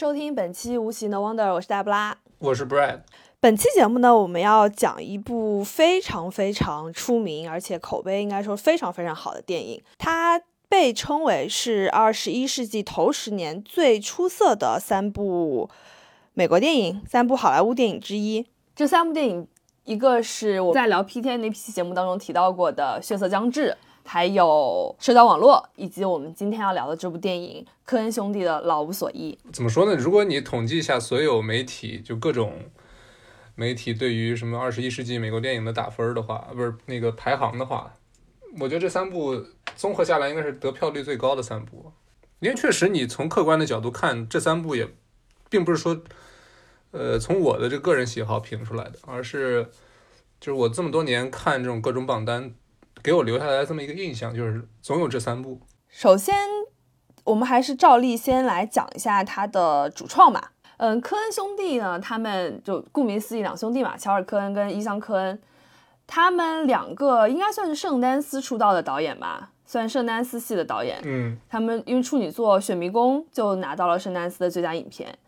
收听本期无形的 Wonder，我是大布拉。我是 Brad，本期节目呢，我们要讲一部非常非常出名，而且口碑应该说非常非常好的电影。它被称为是二十一世纪头十年最出色的三部美国电影，三部好莱坞电影之一。这三部电影，一个是我在聊 PTA 那期节目当中提到过的《血色将至》，还有社交网络，以及我们今天要聊的这部电影科恩兄弟的《老无所依》。怎么说呢？如果你统计一下所有媒体，就各种媒体对于什么二十一世纪美国电影的打分的话，不是那个排行的话，我觉得这三部综合下来应该是得票率最高的三部。因为确实，你从客观的角度看，这三部也并不是说，呃，从我的这个人喜好评出来的，而是就是我这么多年看这种各种榜单，给我留下来这么一个印象，就是总有这三部。首先，我们还是照例先来讲一下它的主创吧。嗯，科恩兄弟呢，他们就顾名思义两兄弟嘛，乔尔·科恩跟伊桑·科恩，他们两个应该算是圣丹斯出道的导演吧，算圣丹斯系的导演。嗯，他们因为处女作《雪迷宫》就拿到了圣丹斯的最佳影片，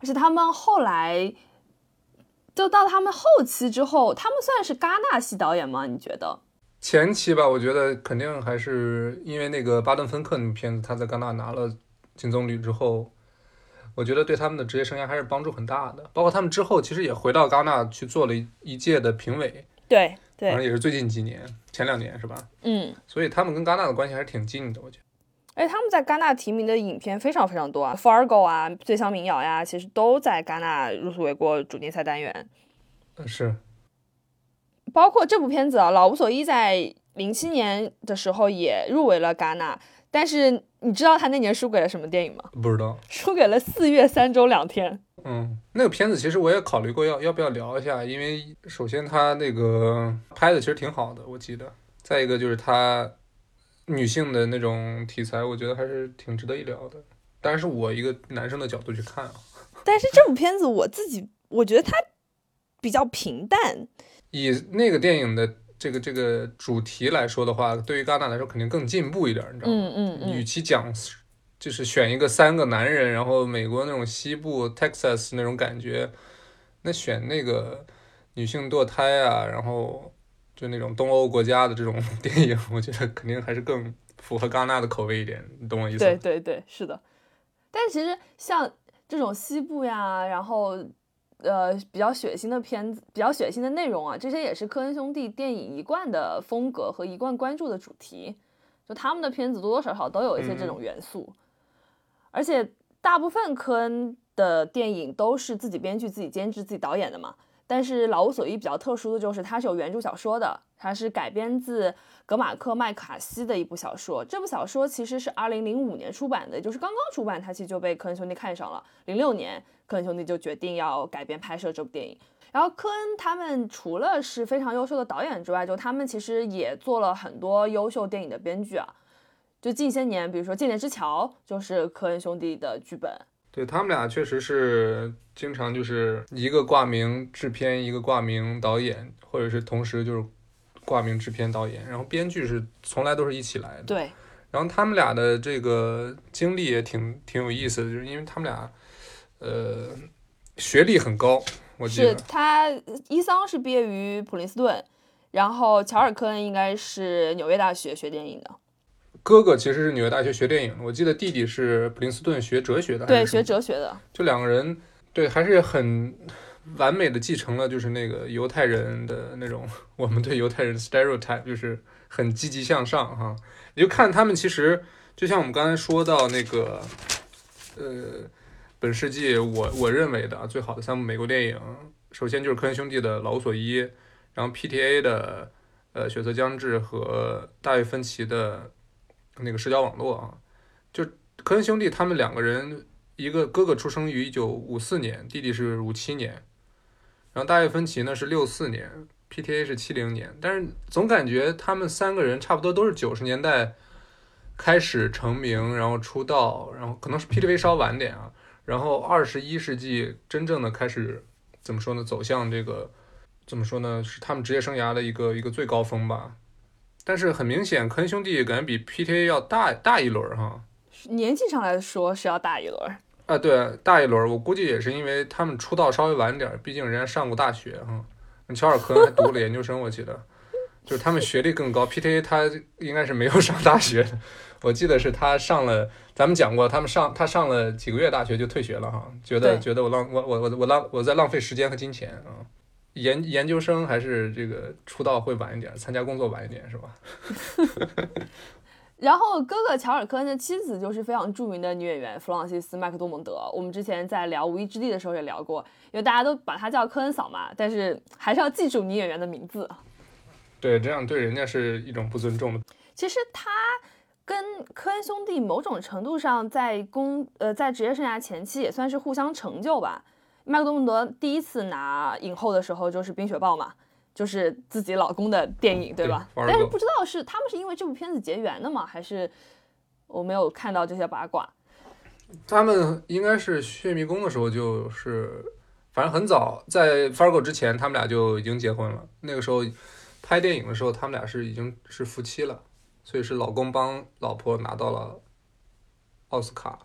而且他们后来就到他们后期之后，他们算是戛纳系导演吗？你觉得？前期吧，我觉得肯定还是因为那个巴顿芬克那部片子，他在戛纳拿了金棕榈之后，我觉得对他们的职业生涯还是帮助很大的。包括他们之后其实也回到戛纳去做了一一届的评委，对反正对，也是最近几年，前两年是吧？嗯。所以他们跟戛纳的关系还是挺近的，我觉得。而且他们在戛纳提名的影片非常非常多啊，Fargo》啊，《最香民谣》呀，其实都在戛纳入围过主竞赛单元。嗯是，包括这部片子啊，《老无所依》在零七年的时候也入围了戛纳，但是你知道他那年输给了什么电影吗？不知道。输给了《四月三周两天》。嗯，那个片子其实我也考虑过要要不要聊一下，因为首先他那个拍的其实挺好的，我记得。再一个就是他女性的那种题材，我觉得还是挺值得一聊的。当然是我一个男生的角度去看啊。但是这部片子我自己我觉得它比较平淡，以那个电影的这个这个主题来说的话，对于戛纳来说肯定更进步一点，你知道吗？嗯嗯嗯，与其讲就是选一个三个男人，然后美国那种西部 Texas 那种感觉，那选那个女性堕胎啊，然后就那种东欧国家的这种 电影，我觉得肯定还是更符合戛纳的口味一点，你懂我意思吗？对对对，是的。但是其实像这种西部呀，然后呃比较血腥的片子，比较血腥的内容啊，这些也是科恩兄弟电影一贯的风格和一贯关注的主题。就他们的片子多多少少都有一些这种元素，而且大部分科恩的电影都是自己编剧、自己监制、自己导演的嘛。但是《老无所依》比较特殊的就是它是有原著小说的，它是改编自格马克·麦卡锡的一部小说。这部小说其实是2005年出版的，也就是刚刚出版，它其实就被科恩兄弟看上了。06年，科恩兄弟就决定要改编拍摄这部电影。然后科恩他们除了是非常优秀的导演之外，就他们其实也做了很多优秀电影的编剧啊。就近些年，比如说《间谍之桥》就是科恩兄弟的剧本，对他们俩确实是经常就是一个挂名制片，一个挂名导演，或者是同时就是挂名制片导演，然后编剧是从来都是一起来的。对，然后他们俩的这个经历也挺挺有意思的，就是因为他们俩，呃，学历很高，我记是得。他伊桑是毕业于普林斯顿，然后乔尔·科恩应该是纽约大学学电影的，哥哥其实是纽约大学学电影的，我记得弟弟是普林斯顿学哲学的，对，学哲学的。就两个人，对，还是很完美的继承了就是那个犹太人的那种 我们对犹太人的 stereotype，就是很积极向上哈。你就看他们其实就像我们刚才说到那个，呃，本世纪我我认为的最好的三部美国电影，首先就是科恩兄弟的《老无所依》，然后 PTA 的呃《血色将至》和大卫芬奇的那个《社交网络》啊。就科恩兄弟他们两个人，一个哥哥出生于一九五四年，弟弟是五七年，然后大卫芬奇呢是六四年，PTA 是七零年，但是总感觉他们三个人差不多都是九十年代。开始成名，然后出道，然后可能是 P T A 稍晚点啊，然后二十一世纪真正的开始怎么说呢？走向这个怎么说呢？是他们职业生涯的一个一个最高峰吧。但是很明显，科恩兄弟感觉比 PTA 要大大一轮哈。年纪上来说是要大一轮啊，对，大一轮。我估计也是因为他们出道稍微晚点，毕竟人家上过大学哈。乔尔科恩还读了研究生，我记得。就是他们学历更高，PTA 他应该是没有上大学的，我记得是他上了，咱们讲过，他们上他上了几个月大学就退学了哈，觉得觉得我浪我我我我浪我在浪费时间和金钱啊，研研究生还是这个出道会晚一点，参加工作晚一点是吧？然后哥哥乔尔科恩的妻子就是非常著名的女演员弗朗西斯麦克多蒙德，我们之前在聊《无依之地》的时候也聊过，因为大家都把她叫科恩嫂嘛，但是还是要记住女演员的名字。对，这样对人家是一种不尊重的。其实他跟科恩兄弟某种程度上在工呃在职业生涯前期也算是互相成就吧。麦克多蒙德第一次拿影后的时候就是《冰雪暴》嘛，就是自己老公的电影，对吧？但是不知道是他们是因为这部片子结缘的吗？还是我没有看到这些八卦？他们应该是《血迷宫》的时候就是，反正很早在《Fargo》之前，他们俩就已经结婚了。那个时候。拍电影的时候，他们俩是已经是夫妻了，所以是老公帮老婆拿到了奥斯卡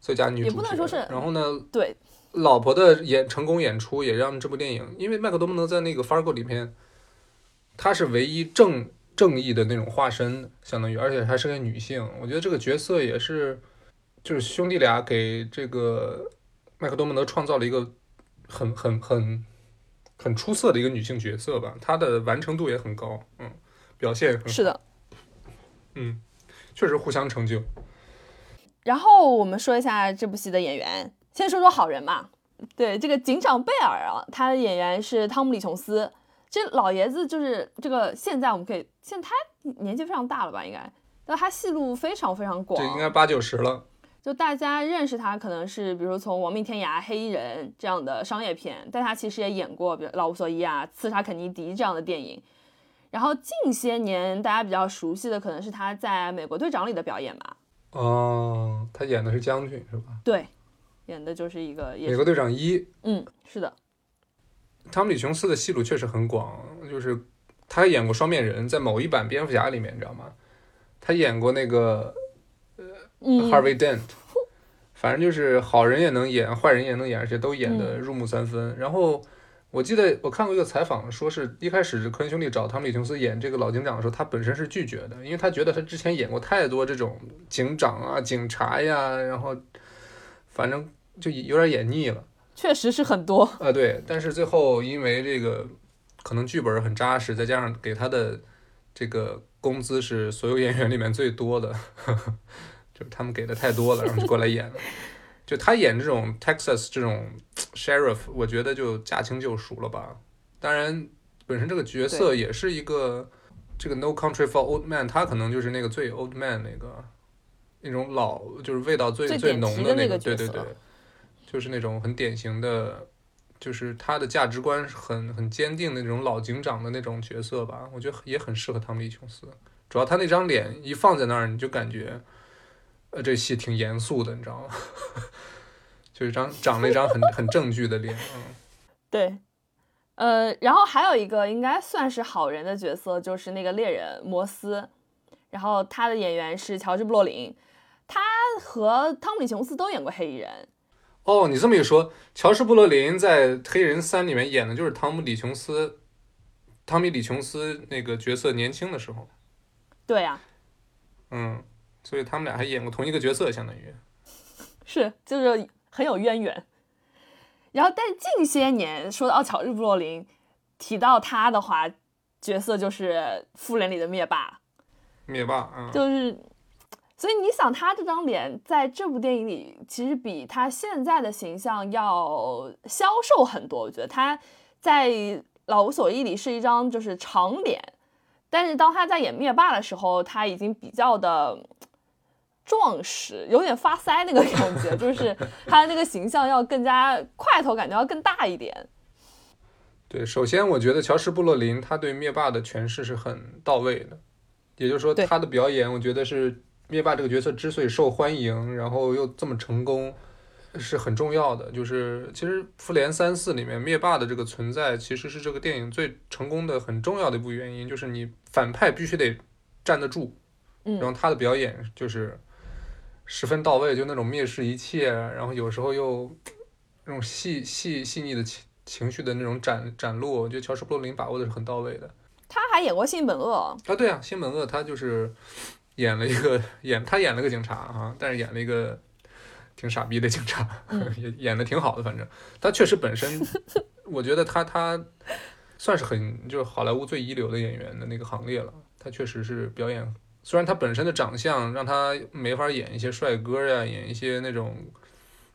最佳女主角。也不能说是。然后呢，对，老婆的演成功演出也让这部电影，因为麦克多蒙德在那个《Fargo》里面，她是唯一正正义的那种化身，相当于，而且还是个女性。我觉得这个角色也是，就是兄弟俩给这个麦克多蒙德创造了一个很很很。很出色的一个女性角色吧，她的完成度也很高，嗯，表现很是的，嗯，确实互相成就。然后我们说一下这部戏的演员，先说说好人嘛。对，这个警长贝尔啊，他的演员是汤姆·李·琼斯。这老爷子就是这个，现在我们可以，现在他年纪非常大了吧？应该，但他戏路非常非常广，对应该八九十了。就大家认识他，可能是比如从《亡命天涯》《黑衣人》这样的商业片，但他其实也演过，比如《老无所依》啊，《刺杀肯尼迪》这样的电影。然后近些年大家比较熟悉的，可能是他在《美国队长》里的表演吧。哦，他演的是将军是吧？对，演的就是一个《美国队长一》。嗯，是的。汤姆·李·琼斯的戏路确实很广，就是他演过双面人，在某一版蝙蝠侠里面，你知道吗？他演过那个呃。Harvey Dent，反正就是好人也能演，坏人也能演，而且都演的入木三分。然后我记得我看过一个采访，说是一开始科恩兄弟找汤姆·李·琼斯演这个老警长的时候，他本身是拒绝的，因为他觉得他之前演过太多这种警长啊、警察呀，然后反正就有点演腻了。确实是很多啊，对。但是最后因为这个可能剧本很扎实，再加上给他的这个工资是所有演员里面最多的。就是他们给的太多了，然后就过来演了。就他演这种 Texas 这种 sheriff，我觉得就驾轻就熟了吧。当然，本身这个角色也是一个这个 No Country for Old Man，他可能就是那个最 old man 那个那种老，就是味道最最浓的那个。对对对，就是那种很典型的，就是他的价值观很很坚定的那种老警长的那种角色吧。我觉得也很适合汤姆·李·琼斯，主要他那张脸一放在那儿，你就感觉。呃，这戏挺严肃的，你知道吗？就是张长了一张很很正剧的脸，嗯，对，呃，然后还有一个应该算是好人的角色，就是那个猎人摩斯，然后他的演员是乔治布洛林，他和汤姆李琼斯都演过黑衣人。哦，你这么一说，乔治布洛林在《黑人三》里面演的就是汤姆李琼斯，汤米李琼斯那个角色年轻的时候。对呀。嗯。所以他们俩还演过同一个角色，相当于是就是很有渊源。然后，但近些年说到乔治·布洛林，提到他的话，角色就是《复联》里的灭霸。灭霸，嗯，就是所以你想，他这张脸在这部电影里，其实比他现在的形象要消瘦很多。我觉得他在《老无所依》里是一张就是长脸，但是当他在演灭霸的时候，他已经比较的壮实，有点发腮那个感觉，就是 他的那个形象要更加块头，感觉要更大一点。对，首先我觉得乔什·布洛林他对灭霸的诠释是很到位的，也就是说他的表演，我觉得是灭霸这个角色之所以受欢迎，然后又这么成功，是很重要的。就是其实《复联三四》里面灭霸的这个存在，其实是这个电影最成功的很重要的一部原因，就是你反派必须得站得住，嗯然后他的表演就是十分到位，就那种蔑视一切，然后有时候又那种细细细腻的情情绪的那种展展露，我觉得乔什·布洛林把握的是很到位的。他还演过《性本恶啊，对啊，性本恶他就是演了一个演他演了个警察哈、但是演了一个挺傻逼的警察，也演的挺好的，反正他确实本身，我觉得他他算是很就是好莱坞最一流的演员的那个行列了。他确实是表演，虽然他本身的长相让他没法演一些帅哥呀，演一些那种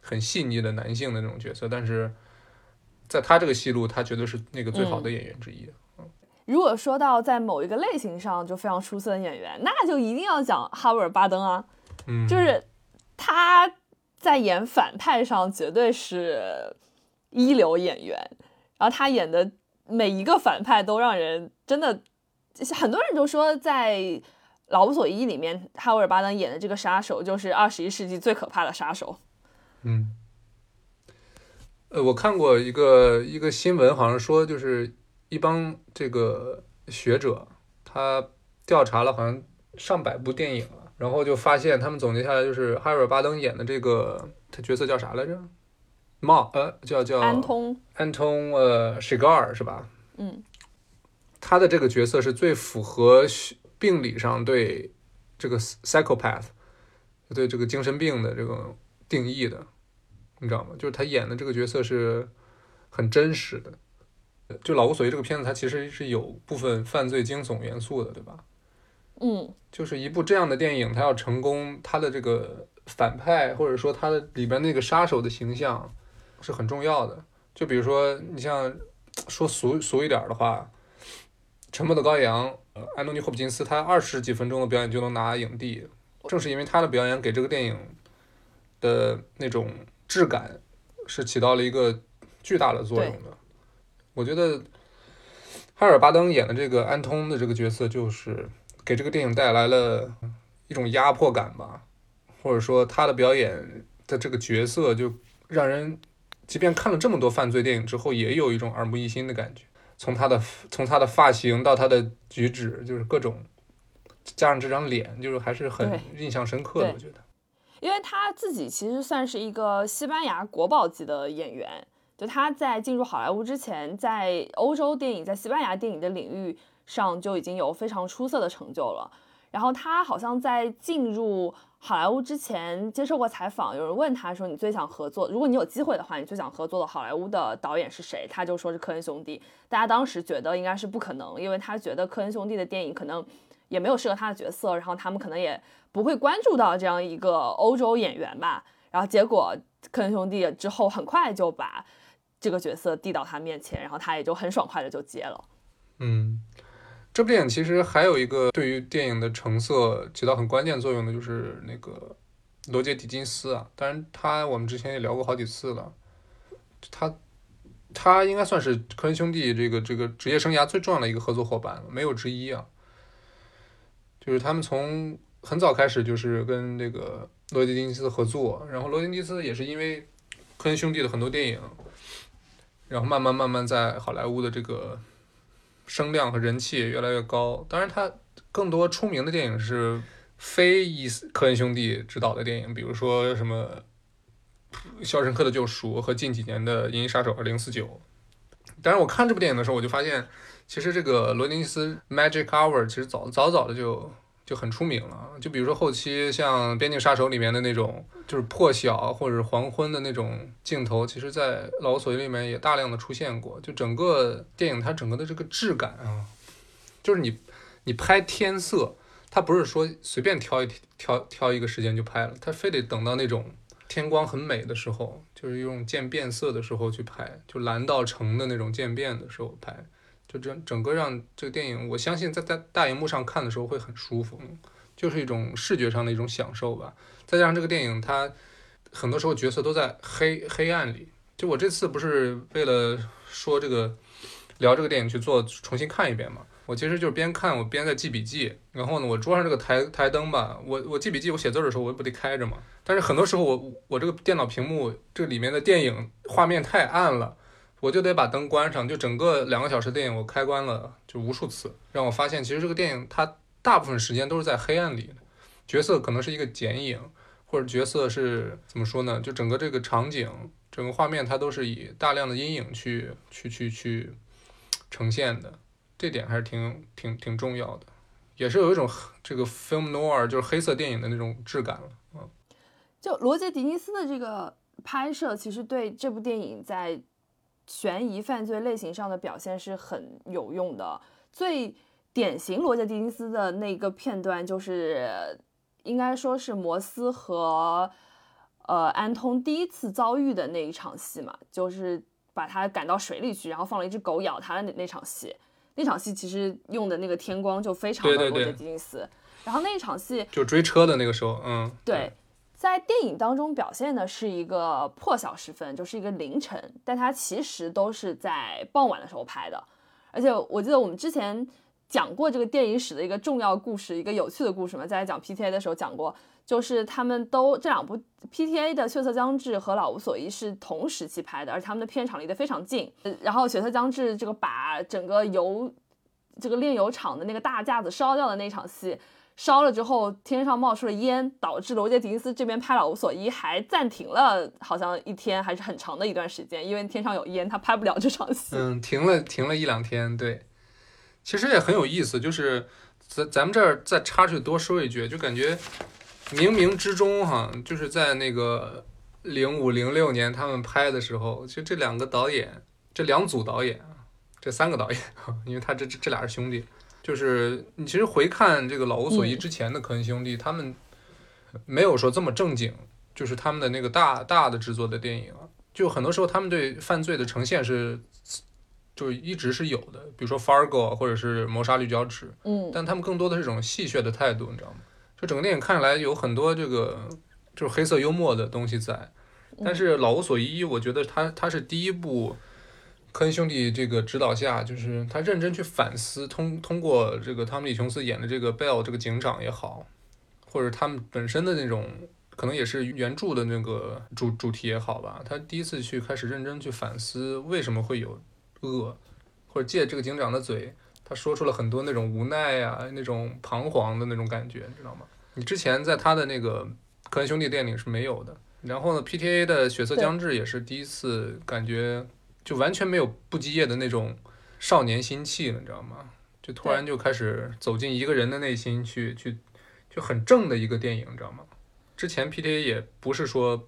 很细腻的男性的那种角色，但是在他这个戏路，他绝对是那个最好的演员之一。如果说到在某一个类型上就非常出色的演员，那就一定要讲哈维尔·巴登啊，嗯，就是他在演反派上绝对是一流演员，然后他演的每一个反派都让人真的，很多人都说在《老无所依》里面，哈维尔·巴登演的这个杀手就是二十一世纪最可怕的杀手。嗯，呃，我看过一个一个新闻，好像说就是一帮这个学者，他调查了好像上百部电影了，然后就发现他们总结下来就是哈维尔·巴登演的这个他角色叫啥来着？茂呃叫叫安通，安通呃 Shigar 是吧？嗯，他的这个角色是最符合病理上对这个 psychopath 对这个精神病的这个定义的，你知道吗？就是他演的这个角色是很真实的。就《老无所依》这个片子，它其实是有部分犯罪惊悚元素的，对吧？嗯，就是一部这样的电影，它要成功，它的这个反派或者说它的里边那个杀手的形象是很重要的。就比如说，你像说俗俗一点的话，《沉默的羔羊》，呃安东尼·霍普金斯他二十几分钟的表演就能拿影帝，正是因为他的表演给这个电影的那种质感是起到了一个巨大的作用的。我觉得哈尔巴登演的这个安通的这个角色，就是给这个电影带来了一种压迫感吧，或者说他的表演的这个角色，就让人即便看了这么多犯罪电影之后，也有一种耳目一新的感觉。从他的从他的发型到他的举止，就是各种加上这张脸，就是还是很印象深刻的。我觉得，因为他自己其实算是一个西班牙国宝级的演员，就他在进入好莱坞之前，在欧洲电影、在西班牙电影的领域上就已经有非常出色的成就了。然后他好像在进入好莱坞之前接受过采访，有人问他说：“你最想合作？如果你有机会的话，你最想合作的好莱坞的导演是谁？”他就说是科恩兄弟。大家当时觉得应该是不可能，因为他觉得科恩兄弟的电影可能也没有适合他的角色，然后他们可能也不会关注到这样一个欧洲演员吧。然后结果科恩兄弟之后很快就把这个角色递到他面前，然后他也就很爽快的就接了。嗯，这部电影其实还有一个对于电影的成色起到很关键作用的，就是那个罗杰·狄金斯啊。当然，他我们之前也聊过好几次了，他他应该算是科恩兄弟这个这个职业生涯最重要的一个合作伙伴，没有之一啊。就是他们从很早开始就是跟这个罗杰·狄金斯合作，然后罗杰·狄金斯也是因为科恩兄弟的很多电影，然后慢慢慢慢在好莱坞的这个声量和人气也越来越高。当然，他更多出名的电影是非伊斯科恩兄弟执导的电影，比如说什么《肖申克的救赎》和近几年的《银翼杀手二零四九》。但是，我看这部电影的时候，我就发现，其实这个罗尼斯 Magic Hour 其实早早早的就就很出名了。就比如说后期像《边境杀手》里面的那种就是破晓或者黄昏的那种镜头，其实在《老无所》里面也大量的出现过。就整个电影它整个的这个质感啊，就是你你拍天色，它不是说随便挑一挑挑一个时间就拍了，它非得等到那种天光很美的时候，就是用渐变色的时候去拍，就蓝到橙的那种渐变的时候拍，就整整个让这个电影，我相信在在大荧幕上看的时候会很舒服，就是一种视觉上的一种享受吧。再加上这个电影它很多时候角色都在黑黑暗里，就我这次不是为了说这个聊这个电影去做重新看一遍嘛。我其实就是边看我边在记笔记，然后呢，我桌上这个台台灯吧，我我记笔记我写字的时候我不得开着嘛。但是很多时候我我这个电脑屏幕这里面的电影画面太暗了，我就得把灯关上。就整个两个小时电影我开关了就无数次，让我发现其实这个电影它大部分时间都是在黑暗里，角色可能是一个剪影，或者角色是怎么说呢？就整个这个场景整个画面它都是以大量的阴影去去去去呈现的。这点还是挺挺挺重要的，也是有一种这个 film noir 就是黑色电影的那种质感了。嗯，就罗杰·狄尼斯的这个拍摄，其实对这部电影在悬疑犯罪类型上的表现是很有用的。最典型罗杰·狄金斯的那个片段，就是应该说是摩斯和呃安通第一次遭遇的那一场戏嘛，就是把他赶到水里去，然后放了一只狗咬他的那那场戏。那场戏其实用的那个天光就非常的罗杰·狄金斯，然后那一场戏就追车的那个时候，嗯，对，在电影当中表现的是一个破晓时分，就是一个凌晨，但它其实都是在傍晚的时候拍的，而且我记得我们之前讲过这个电影史的一个重要故事，一个有趣的故事嘛，在讲 PTA 的时候讲过。就是他们都这两部 PTA 的《血色将至》和《老无所依》是同时期拍的，而他们的片场离得非常近。然后《血色将至》这个把整个油这个炼油厂的那个大架子烧掉的那场戏，烧了之后天上冒出了烟，导致罗杰·狄尼斯这边拍《老无所依》还暂停了，好像一天还是很长的一段时间，因为天上有烟，他拍不了这场戏。嗯，停了停了一两天。对，其实也很有意思，就是咱咱们这儿再插出去多说一句，就感觉。冥冥之中，哈，就是在那个零五零六年他们拍的时候，就这两个导演，这两组导演，这三个导演，因为他这这这俩是兄弟，就是你其实回看这个《老无所依》之前的科恩兄弟，他们没有说这么正经，就是他们的那个大大的制作的电影，就很多时候他们对犯罪的呈现是，就一直是有的，比如说《Fargo》或者是《谋杀绿脚趾》，嗯，但他们更多的是一种戏谑的态度，你知道吗？就整个电影看起来有很多这个就是黑色幽默的东西在，但是《老无所依》我觉得他他是第一部科恩兄弟这个指导下，就是他认真去反思，通通过这个汤米·李·琼斯演的这个 Bell 这个警长也好，或者他们本身的那种可能也是原著的那个主主题也好吧，他第一次去开始认真去反思为什么会有恶，或者借这个警长的嘴。他说出了很多那种无奈啊，那种彷徨的那种感觉，你知道吗？你之前在他的那个科恩兄弟电影是没有的。然后呢，PTA 的《血色将至》也是第一次感觉就完全没有不羁夜的那种少年心气了，你知道吗？就突然就开始走进一个人的内心去去，就很正的一个电影，你知道吗？之前 PTA 也不是说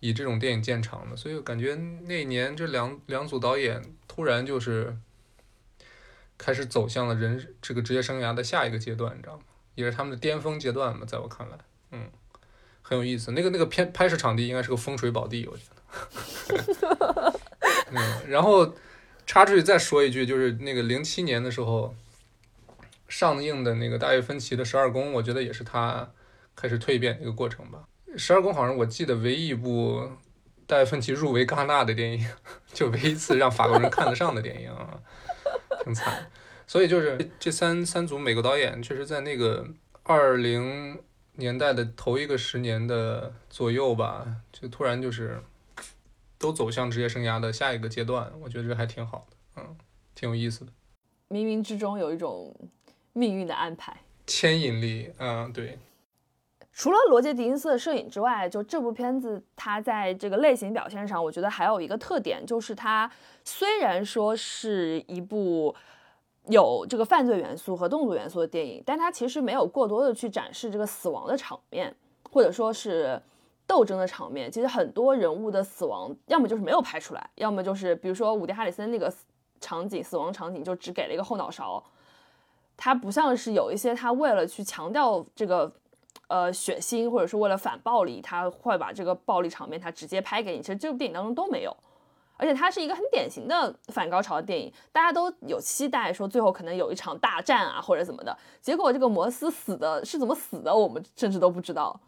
以这种电影见长的，所以感觉那年这两两组导演突然就是。开始走向了人这个职业生涯的下一个阶段，你知道吗？也是他们的巅峰阶段嘛，在我看来，嗯，很有意思。那个那个片拍摄场地应该是个风水宝地，我觉得。然后插出去再说一句，就是那个零七年的时候上映的那个大卫芬奇的《十二宫》，我觉得也是他开始蜕变的一个过程吧。《十二宫》好像我记得唯一一部大卫芬奇入围戛纳的电影，就唯一一次让法国人看得上的电影啊。挺惨，所以就是这三三组美国导演，确实在那个二零年代的头一个十年的左右吧，就突然就是都走向职业生涯的下一个阶段，我觉得这还挺好的，嗯，挺有意思的。冥冥之中有一种命运的安排，牵引力，嗯，对。除了罗杰·狄金斯的摄影之外，就这部片子，它在这个类型表现上，我觉得还有一个特点，就是它虽然说是一部有这个犯罪元素和动作元素的电影，但它其实没有过多的去展示这个死亡的场面，或者说是斗争的场面。其实很多人物的死亡，要么就是没有拍出来，要么就是比如说伍迪·哈里森那个场景，死亡场景就只给了一个后脑勺。它不像是有一些他为了去强调这个呃血腥，或者是为了反暴力，他会把这个暴力场面他直接拍给你。其实这部电影当中都没有，而且它是一个很典型的反高潮的电影，大家都有期待说最后可能有一场大战啊或者怎么的，结果这个摩斯死的是怎么死的，我们甚至都不知道。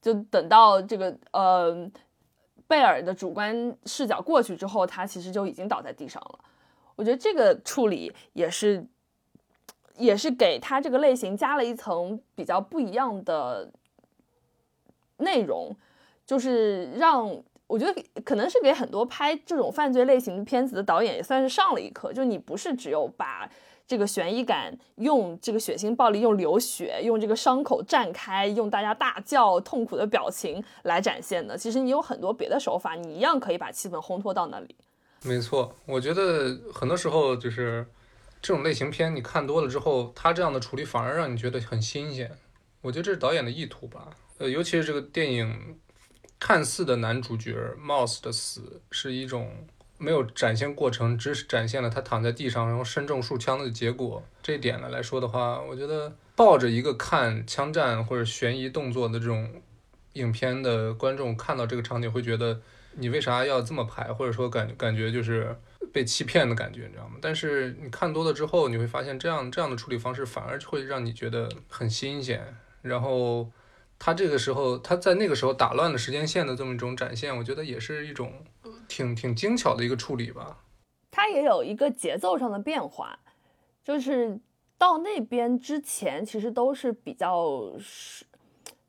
就等到这个呃贝尔的主观视角过去之后，他其实就已经倒在地上了。我觉得这个处理也是。也是给他这个类型加了一层比较不一样的内容，就是让我觉得可能是给很多拍这种犯罪类型片子的导演也算是上了一课，就你不是只有把这个悬疑感用这个血腥暴力、用流血、用这个伤口绽开、用大家大叫痛苦的表情来展现的，其实你有很多别的手法，你一样可以把气氛烘托到那里。没错，我觉得很多时候就是。这种类型片你看多了之后，他这样的处理反而让你觉得很新鲜。我觉得这是导演的意图吧。呃，尤其是这个电影看似的男主角 Mouse 的死是一种没有展现过程，只是展现了他躺在地上然后身中数枪的结果。这一点呢来说的话，我觉得抱着一个看枪战或者悬疑动作的这种影片的观众看到这个场景会觉得你为啥要这么拍，或者说感感觉就是。被欺骗的感觉，你知道吗？但是你看多了之后，你会发现这样这样的处理方式反而会让你觉得很新鲜。然后他这个时候他在那个时候打乱了时间线的这么一种展现，我觉得也是一种挺挺精巧的一个处理吧。它也有一个节奏上的变化，就是到那边之前其实都是比较是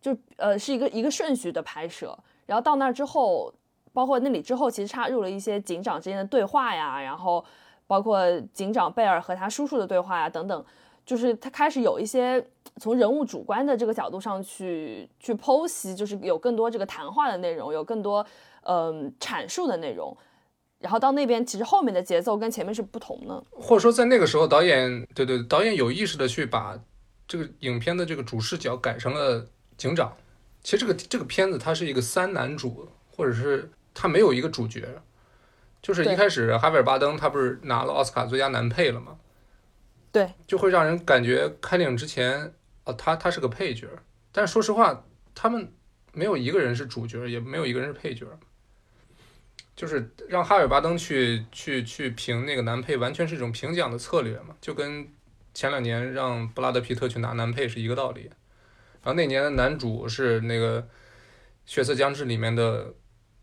就呃是一个一个顺序的拍摄，然后到那之后。包括那里之后，其实插入了一些警长之间的对话呀，然后包括警长贝尔和他叔叔的对话呀，等等，就是他开始有一些从人物主观的这个角度上去去剖析，就是有更多这个谈话的内容，有更多嗯阐述的内容。然后到那边，其实后面的节奏跟前面是不同的，或者说在那个时候，导演对对，导演有意识的去把这个影片的这个主视角改成了警长。其实这个这个片子它是一个三男主，或者是。他没有一个主角，就是一开始哈维尔巴登他不是拿了奥斯卡最佳男配了吗？对，就会让人感觉开电影之前，哦，他他是个配角。但是说实话，他们没有一个人是主角，也没有一个人是配角。就是让哈尔巴登去去去评那个男配，完全是一种评奖的策略嘛，就跟前两年让布拉德皮特去拿男配是一个道理。然后那年的男主是那个《血色将至》里面的。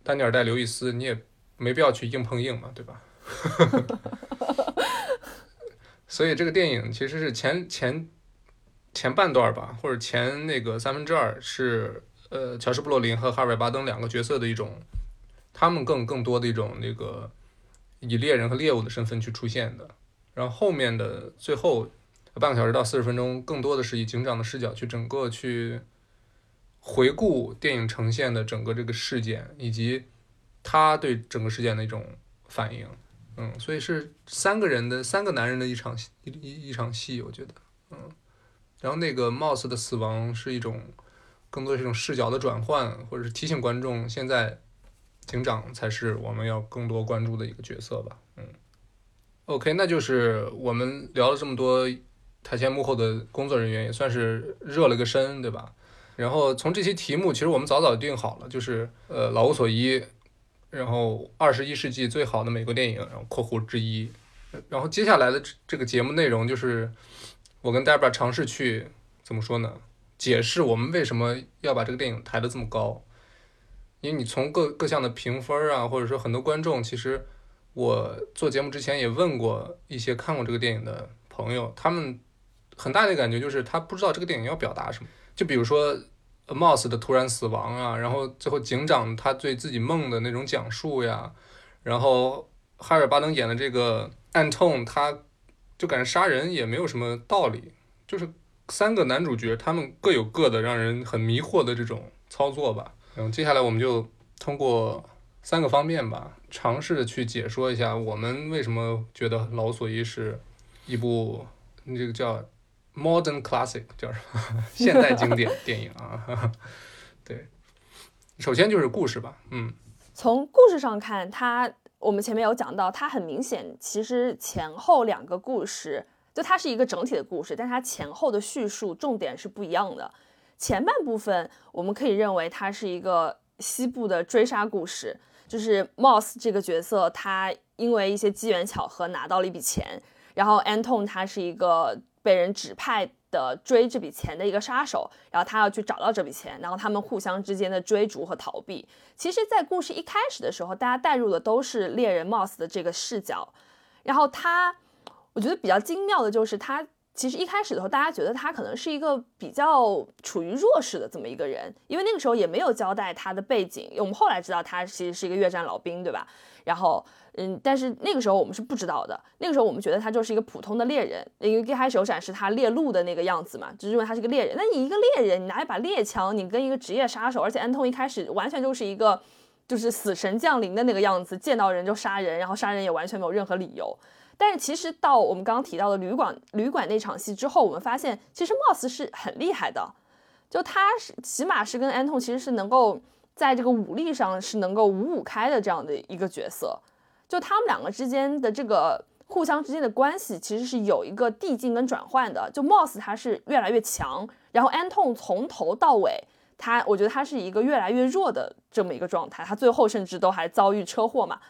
丹尼尔戴刘易斯，你也没必要去硬碰硬嘛，对吧？所以这个电影其实是前前前半段吧，或者前那个三分之二是呃乔什·布洛林和哈尔·巴登两个角色的一种，他们更更多的一种那个以猎人和猎物的身份去出现的。然后后面的最后半个小时到四十分钟，更多的是以警长的视角去整个去。回顾电影呈现的整个这个事件，以及他对整个事件的一种反应，嗯，所以是三个人的三个男人的一场一一一场戏，我觉得，嗯，然后那个 Mouse 的死亡是一种更多是一种视角的转换，或者是提醒观众，现在警长才是我们要更多关注的一个角色吧，嗯，OK，那就是我们聊了这么多台前幕后的工作人员，也算是热了个身，对吧？然后从这些题目，其实我们早早定好了，就是呃老无所依，然后二十一世纪最好的美国电影，然后括弧之一。然后接下来的这这个节目内容就是我跟 Debra 尝试去怎么说呢？解释我们为什么要把这个电影抬得这么高。因为你从各各项的评分啊，或者说很多观众，其实我做节目之前也问过一些看过这个电影的朋友，他们很大的感觉就是他不知道这个电影要表达什么。就比如说，Mouse 的突然死亡啊，然后最后警长他对自己梦的那种讲述呀，然后哈尔巴登演的这个 Anton，他就感觉杀人也没有什么道理，就是三个男主角他们各有各的让人很迷惑的这种操作吧。接下来我们就通过三个方面吧，尝试的去解说一下我们为什么觉得《老索伊》是一部这个叫。Modern classic 叫什么？现代经典 电影啊，对，首先就是故事吧，嗯，从故事上看，它我们前面有讲到，它很明显，其实前后两个故事，就它是一个整体的故事，但它前后的叙述重点是不一样的。前半部分我们可以认为它是一个西部的追杀故事，就是 Moss 这个角色，他因为一些机缘巧合拿到了一笔钱，然后 Anton 他是一个被人指派的追这笔钱的一个杀手，然后他要去找到这笔钱，然后他们互相之间的追逐和逃避。其实，在故事一开始的时候，大家带入的都是猎人 Moss 的这个视角，然后他。我觉得比较精妙的就是他，其实一开始的时候，大家觉得他可能是一个比较处于弱势的这么一个人，因为那个时候也没有交代他的背景。我们后来知道他其实是一个越战老兵，对吧？然后，嗯，但是那个时候我们是不知道的。那个时候我们觉得他就是一个普通的猎人，因为一开始有展示他猎鹿的那个样子嘛，就认为他是个猎人。那你一个猎人，你拿一把猎枪，你跟一个职业杀手，而且安通一开始完全就是一个就是死神降临的那个样子，见到人就杀人，然后杀人也完全没有任何理由。但是其实到我们刚刚提到的旅馆旅馆那场戏之后，我们发现其实 Moss 是很厉害的，就他是起码是跟 Anton 其实是能够在这个武力上是能够五五开的这样的一个角色，就他们两个之间的这个互相之间的关系其实是有一个递进跟转换的，就 Moss 他是越来越强，然后 Anton 从头到尾他我觉得他是一个越来越弱的这么一个状态，他最后甚至都还遭遇车祸嘛。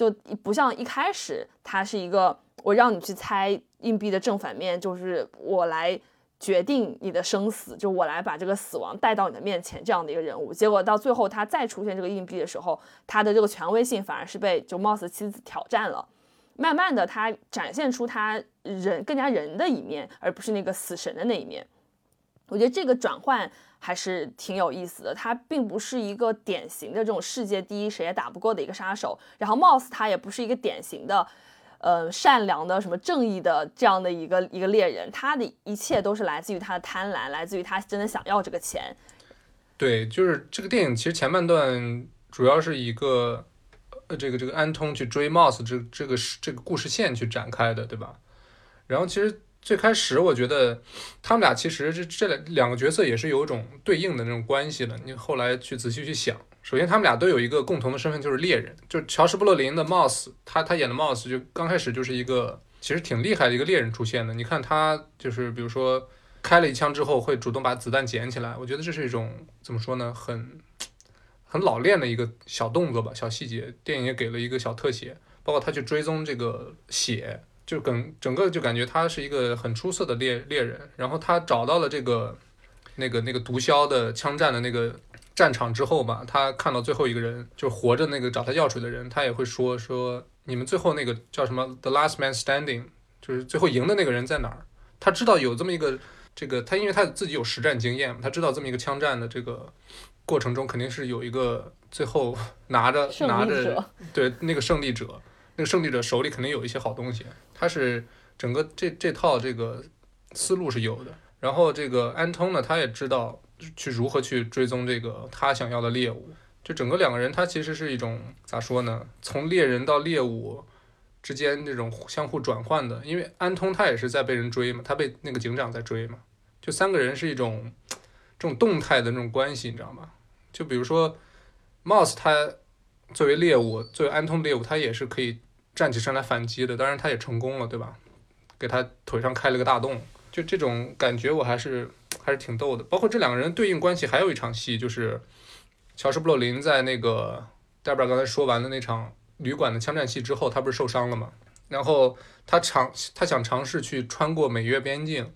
就不像一开始，他是一个我让你去猜硬币的正反面，就是我来决定你的生死，就我来把这个死亡带到你的面前这样的一个人物。结果到最后，他再出现这个硬币的时候，他的这个权威性反而是被就 Moss 妻子挑战了。慢慢的，他展现出他人更加人的一面，而不是那个死神的那一面。我觉得这个转换。还是挺有意思的，他并不是一个典型的这种世界第一谁也打不过的一个杀手，然后 Moss 他也不是一个典型的，呃，善良的什么正义的这样的一个一个猎人，他的一切都是来自于他的贪婪，来自于他真的想要这个钱。对，就是这个电影其实前半段主要是一个，呃，这个这个安通去追 Moss 这这个是这个故事线去展开的，对吧？然后其实。最开始我觉得他们俩其实这这两个角色也是有一种对应的那种关系的。你后来去仔细去想，首先他们俩都有一个共同的身份，就是猎人。就是乔什·布洛林的 Mouse，他他演的 Mouse 就刚开始就是一个其实挺厉害的一个猎人出现的。你看他就是比如说开了一枪之后会主动把子弹捡起来，我觉得这是一种怎么说呢，很很老练的一个小动作吧，小细节。电影也给了一个小特写，包括他去追踪这个血。就跟整个就感觉他是一个很出色的猎猎人，然后他找到了这个那个那个毒枭的枪战的那个战场之后吧，他看到最后一个人就活着那个找他要水的人，他也会说说你们最后那个叫什么 The Last Man Standing，就是最后赢的那个人在哪儿？他知道有这么一个这个他因为他自己有实战经验嘛，他知道这么一个枪战的这个过程中肯定是有一个最后 拿着拿着对那个胜利者。那个胜利者手里肯定有一些好东西，他是整个这这套这个思路是有的。然后这个安通呢，他也知道去如何去追踪这个他想要的猎物。就整个两个人，他其实是一种咋说呢？从猎人到猎物之间这种相互转换的。因为安通他也是在被人追嘛，他被那个警长在追嘛。就三个人是一种这种动态的那种关系，你知道吗？就比如说 Mouse，他作为猎物，作为安通猎物，他也是可以。站起身来反击的，当然他也成功了，对吧？给他腿上开了个大洞，就这种感觉我还是还是挺逗的。包括这两个人对应关系，还有一场戏就是乔什·布洛林在那个戴尔刚才说完的那场旅馆的枪战戏之后，他不是受伤了吗？然后他尝他想尝试去穿过美越边境，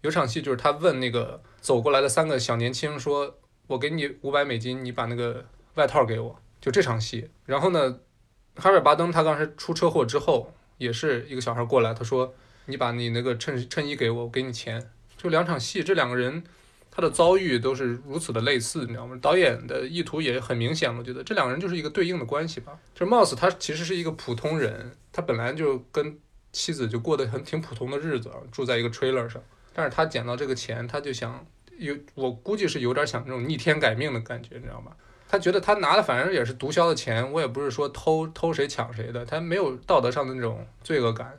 有场戏就是他问那个走过来的三个小年轻说：“我给你五百美金，你把那个外套给我。”就这场戏，然后呢？哈尔巴登他当时出车祸之后，也是一个小孩过来，他说：“你把你那个衬衬衣给我，我给你钱。”就两场戏，这两个人他的遭遇都是如此的类似，你知道吗？导演的意图也很明显，我觉得这两个人就是一个对应的关系吧。就是 Moss 他其实是一个普通人，他本来就跟妻子就过得很挺普通的日子，住在一个 trailer 上，但是他捡到这个钱，他就想有，我估计是有点想那种逆天改命的感觉，你知道吗？他觉得他拿的反正也是毒枭的钱，我也不是说偷偷谁抢谁的，他没有道德上的那种罪恶感。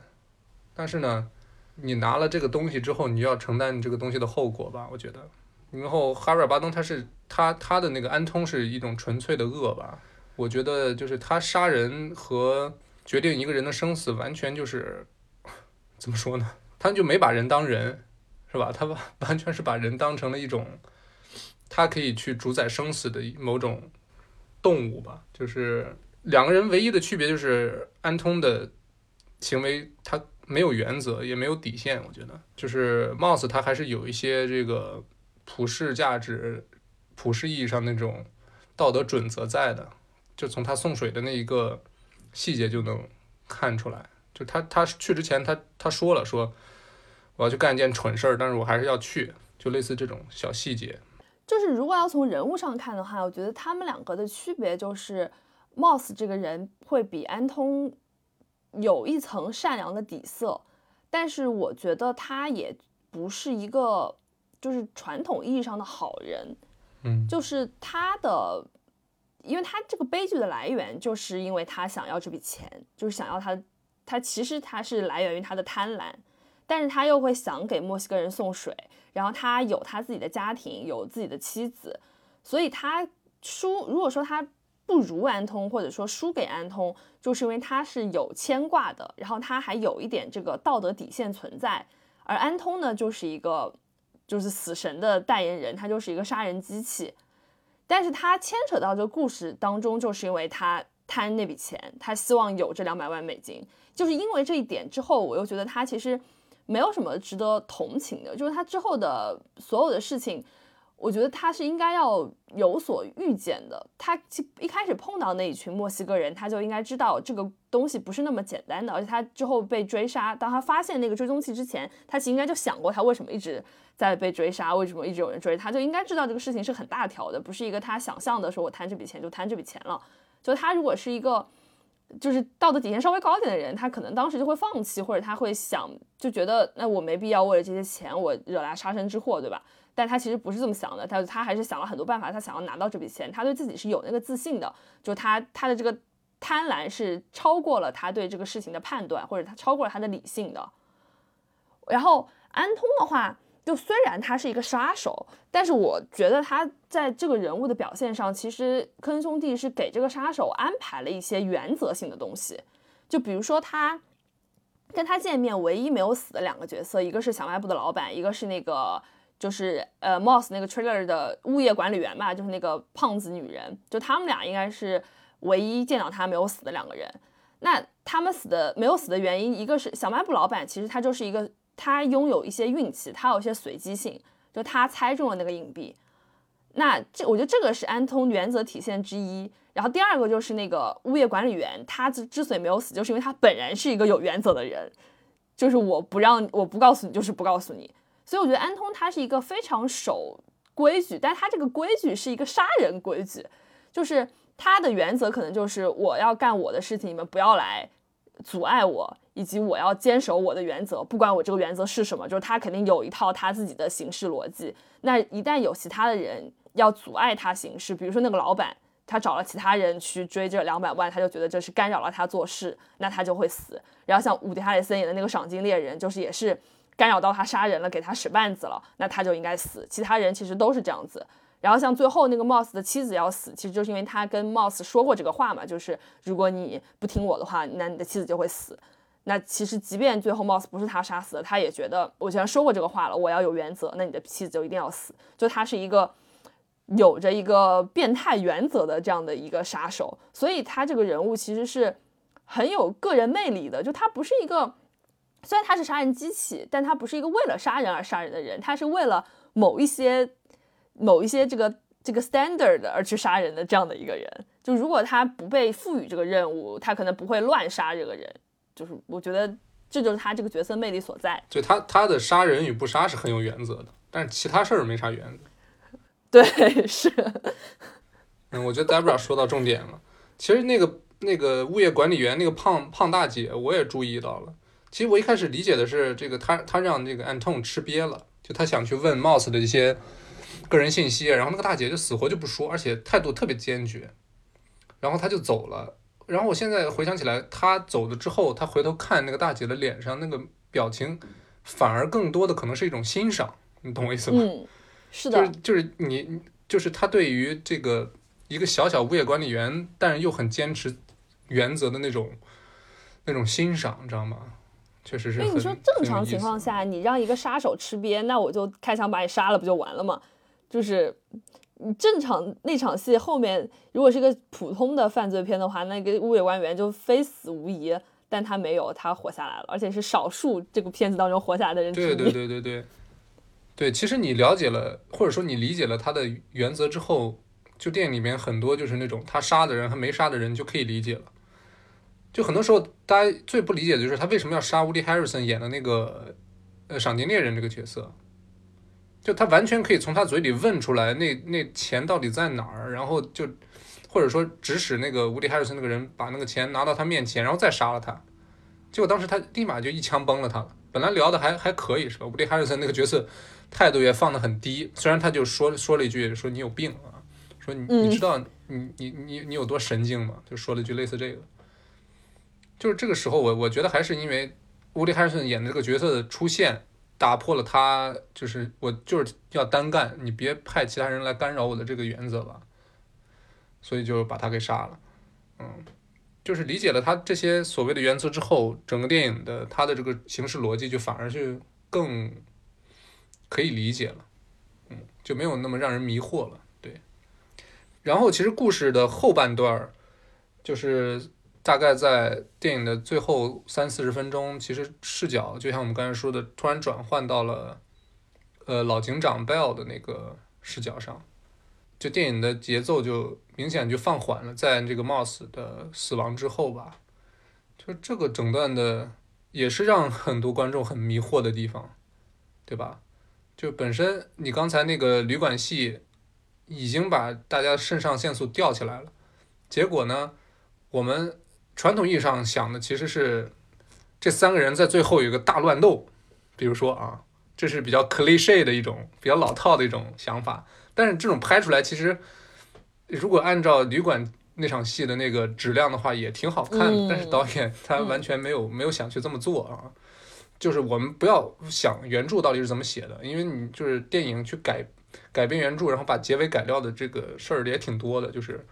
但是呢，你拿了这个东西之后，你就要承担你这个东西的后果吧？我觉得。然后哈维尔巴登他是他他的那个安通是一种纯粹的恶吧？我觉得就是他杀人和决定一个人的生死，完全就是 怎么说呢？他就没把人当人，是吧？他完全是把人当成了一种，他可以去主宰生死的某种动物吧。就是两个人唯一的区别就是安通的行为，他没有原则，也没有底线。我觉得，就是 Moss 他还是有一些这个普世价值、普世意义上那种道德准则在的。就从他送水的那一个细节就能看出来。就他他去之前，他他说了说我要去干一件蠢事儿，但是我还是要去，就类似这种小细节。就是如果要从人物上看的话，我觉得他们两个的区别就是，Moss 这个人会比安通有一层善良的底色，但是我觉得他也不是一个就是传统意义上的好人。嗯，就是他的，因为他这个悲剧的来源，就是因为他想要这笔钱，就是想要他。他其实他是来源于他的贪婪，但是他又会想给墨西哥人送水，然后他有他自己的家庭，有自己的妻子，所以他输。如果说他不如安通，或者说输给安通，就是因为他是有牵挂的，然后他还有一点这个道德底线存在。而安通呢，就是一个就是死神的代言人，他就是一个杀人机器。但是他牵扯到这个故事当中，就是因为他贪那笔钱，他希望有这两百万美金。就是因为这一点之后，我又觉得他其实没有什么值得同情的。就是他之后的所有的事情，我觉得他是应该要有所预见的。他一开始碰到那一群墨西哥人，他就应该知道这个东西不是那么简单的。而且他之后被追杀，当他发现那个追踪器之前，他其实应该就想过他为什么一直在被追杀，为什么一直有人追他，就应该知道这个事情是很大条的，不是一个他想象的说我贪这笔钱就贪这笔钱了。就他如果是一个。就是道德底线稍微高一点的人，他可能当时就会放弃，或者他会想，就觉得那我没必要为了这些钱我惹来杀身之祸，对吧？但他其实不是这么想的，他他还是想了很多办法，他想要拿到这笔钱，他对自己是有那个自信的，就他他的这个贪婪是超过了他对这个事情的判断，或者他超过了他的理性的。然后安通的话。就虽然他是一个杀手，但是我觉得他在这个人物的表现上，其实科恩兄弟是给这个杀手安排了一些原则性的东西。就比如说他跟他见面唯一没有死的两个角色，一个是小卖部的老板，一个是那个就是呃 Moss 那个 trailer 的物业管理员吧，就是那个胖子女人。就他们俩应该是唯一见到他没有死的两个人。那他们死的没有死的原因，一个是小卖部老板，其实他就是一个。他拥有一些运气，他有一些随机性，就他猜中了那个硬币。那这我觉得这个是安通原则体现之一。然后第二个就是那个物业管理员，他之之所以没有死，就是因为他本人是一个有原则的人，就是我不让我不告诉你，就是不告诉你。所以我觉得安通他是一个非常守规矩，但他这个规矩是一个杀人规矩，就是他的原则可能就是我要干我的事情，你们不要来阻碍我。以及我要坚守我的原则，不管我这个原则是什么，就是他肯定有一套他自己的行事逻辑。那一旦有其他的人要阻碍他行事，比如说那个老板，他找了其他人去追这两百万，他就觉得这是干扰了他做事，那他就会死。然后像伍迪·哈里森演的那个赏金猎人，就是也是干扰到他杀人了，给他使绊子了，那他就应该死。其他人其实都是这样子。然后像最后那个 Moss 的妻子要死，其实就是因为他跟 Moss 说过这个话嘛，就是如果你不听我的话，那你的妻子就会死。那其实，即便最后 Moss 不是他杀死的，他也觉得我既然说过这个话了，我要有原则，那你的妻子就一定要死。就他是一个有着一个变态原则的这样的一个杀手，所以他这个人物其实是很有个人魅力的。就他不是一个，虽然他是杀人机器，但他不是一个为了杀人而杀人的人，他是为了某一些某一些这个这个 standard 而去杀人的这样的一个人。就如果他不被赋予这个任务，他可能不会乱杀这个人。就是我觉得这就是他这个角色魅力所在。就他他的杀人与不杀是很有原则的，但是其他事儿没啥原则。对，是。嗯，我觉得 Debra 说到重点了。其实那个那个物业管理员那个胖胖大姐，我也注意到了。其实我一开始理解的是，这个他他让这个 Anton 吃瘪了，就他想去问 Moss 的一些个人信息，然后那个大姐就死活就不说，而且态度特别坚决，然后她就走了。然后我现在回想起来，她走了之后，她回头看那个大姐的脸上那个表情，反而更多的可能是一种欣赏，你懂我意思吗？嗯，是的，就是就是你就是她对于这个一个小小物业管理员，但是又很坚持原则的那种那种欣赏，你知道吗？确实是很。因为你说正常情况下，你让一个杀手吃瘪，那我就开枪把你杀了，不就完了吗？就是你正常那场戏后面，如果是个普通的犯罪片的话，那个物业官员就非死无疑。但他没有，他活下来了，而且是少数这个片子当中活下来的人。对对对对对，对，其实你了解了，或者说你理解了他的原则之后，就电影里面很多就是那种他杀的人和没杀的人就可以理解了。就很多时候，大家最不理解的就是他为什么要杀乌迪·海瑞森演的那个呃赏金猎人这个角色，就他完全可以从他嘴里问出来那那钱到底在哪儿，然后就或者说指使那个乌迪·海瑞森那个人把那个钱拿到他面前，然后再杀了他。结果当时他立马就一枪崩了他了。本来聊的还还可以是吧？伍迪·海瑞森那个角色态度也放得很低，虽然他就说说了一句说你有病啊，说你你知道你你你你有多神经吗？就说了一句类似这个。就是这个时候我我觉得还是因为乌迪·海瑞森演的这个角色的出现，打破了他就是我就是要单干，你别派其他人来干扰我的这个原则吧，所以就把他给杀了。嗯。就是理解了他这些所谓的原则之后，整个电影的他的这个形式逻辑就反而是更可以理解了，嗯，就没有那么让人迷惑了，对。然后其实故事的后半段，就是大概在电影的最后三四十分钟，其实视角就像我们刚才说的，突然转换到了呃老警长 Bell 的那个视角上。就电影的节奏就明显就放缓了，在这个 Moss 的死亡之后吧，就这个整段的也是让很多观众很迷惑的地方，对吧？就本身你刚才那个旅馆戏已经把大家肾上腺素吊起来了，结果呢，我们传统意义上想的其实是这三个人在最后有一个大乱斗，比如说啊，这是比较 cliche 的一种比较老套的一种想法。但是这种拍出来，其实如果按照旅馆那场戏的那个质量的话，也挺好看的。但是导演他完全没有没有想去这么做啊，就是我们不要想原著到底是怎么写的，因为你就是电影去改改编原著，然后把结尾改掉的这个事儿也挺多的。就是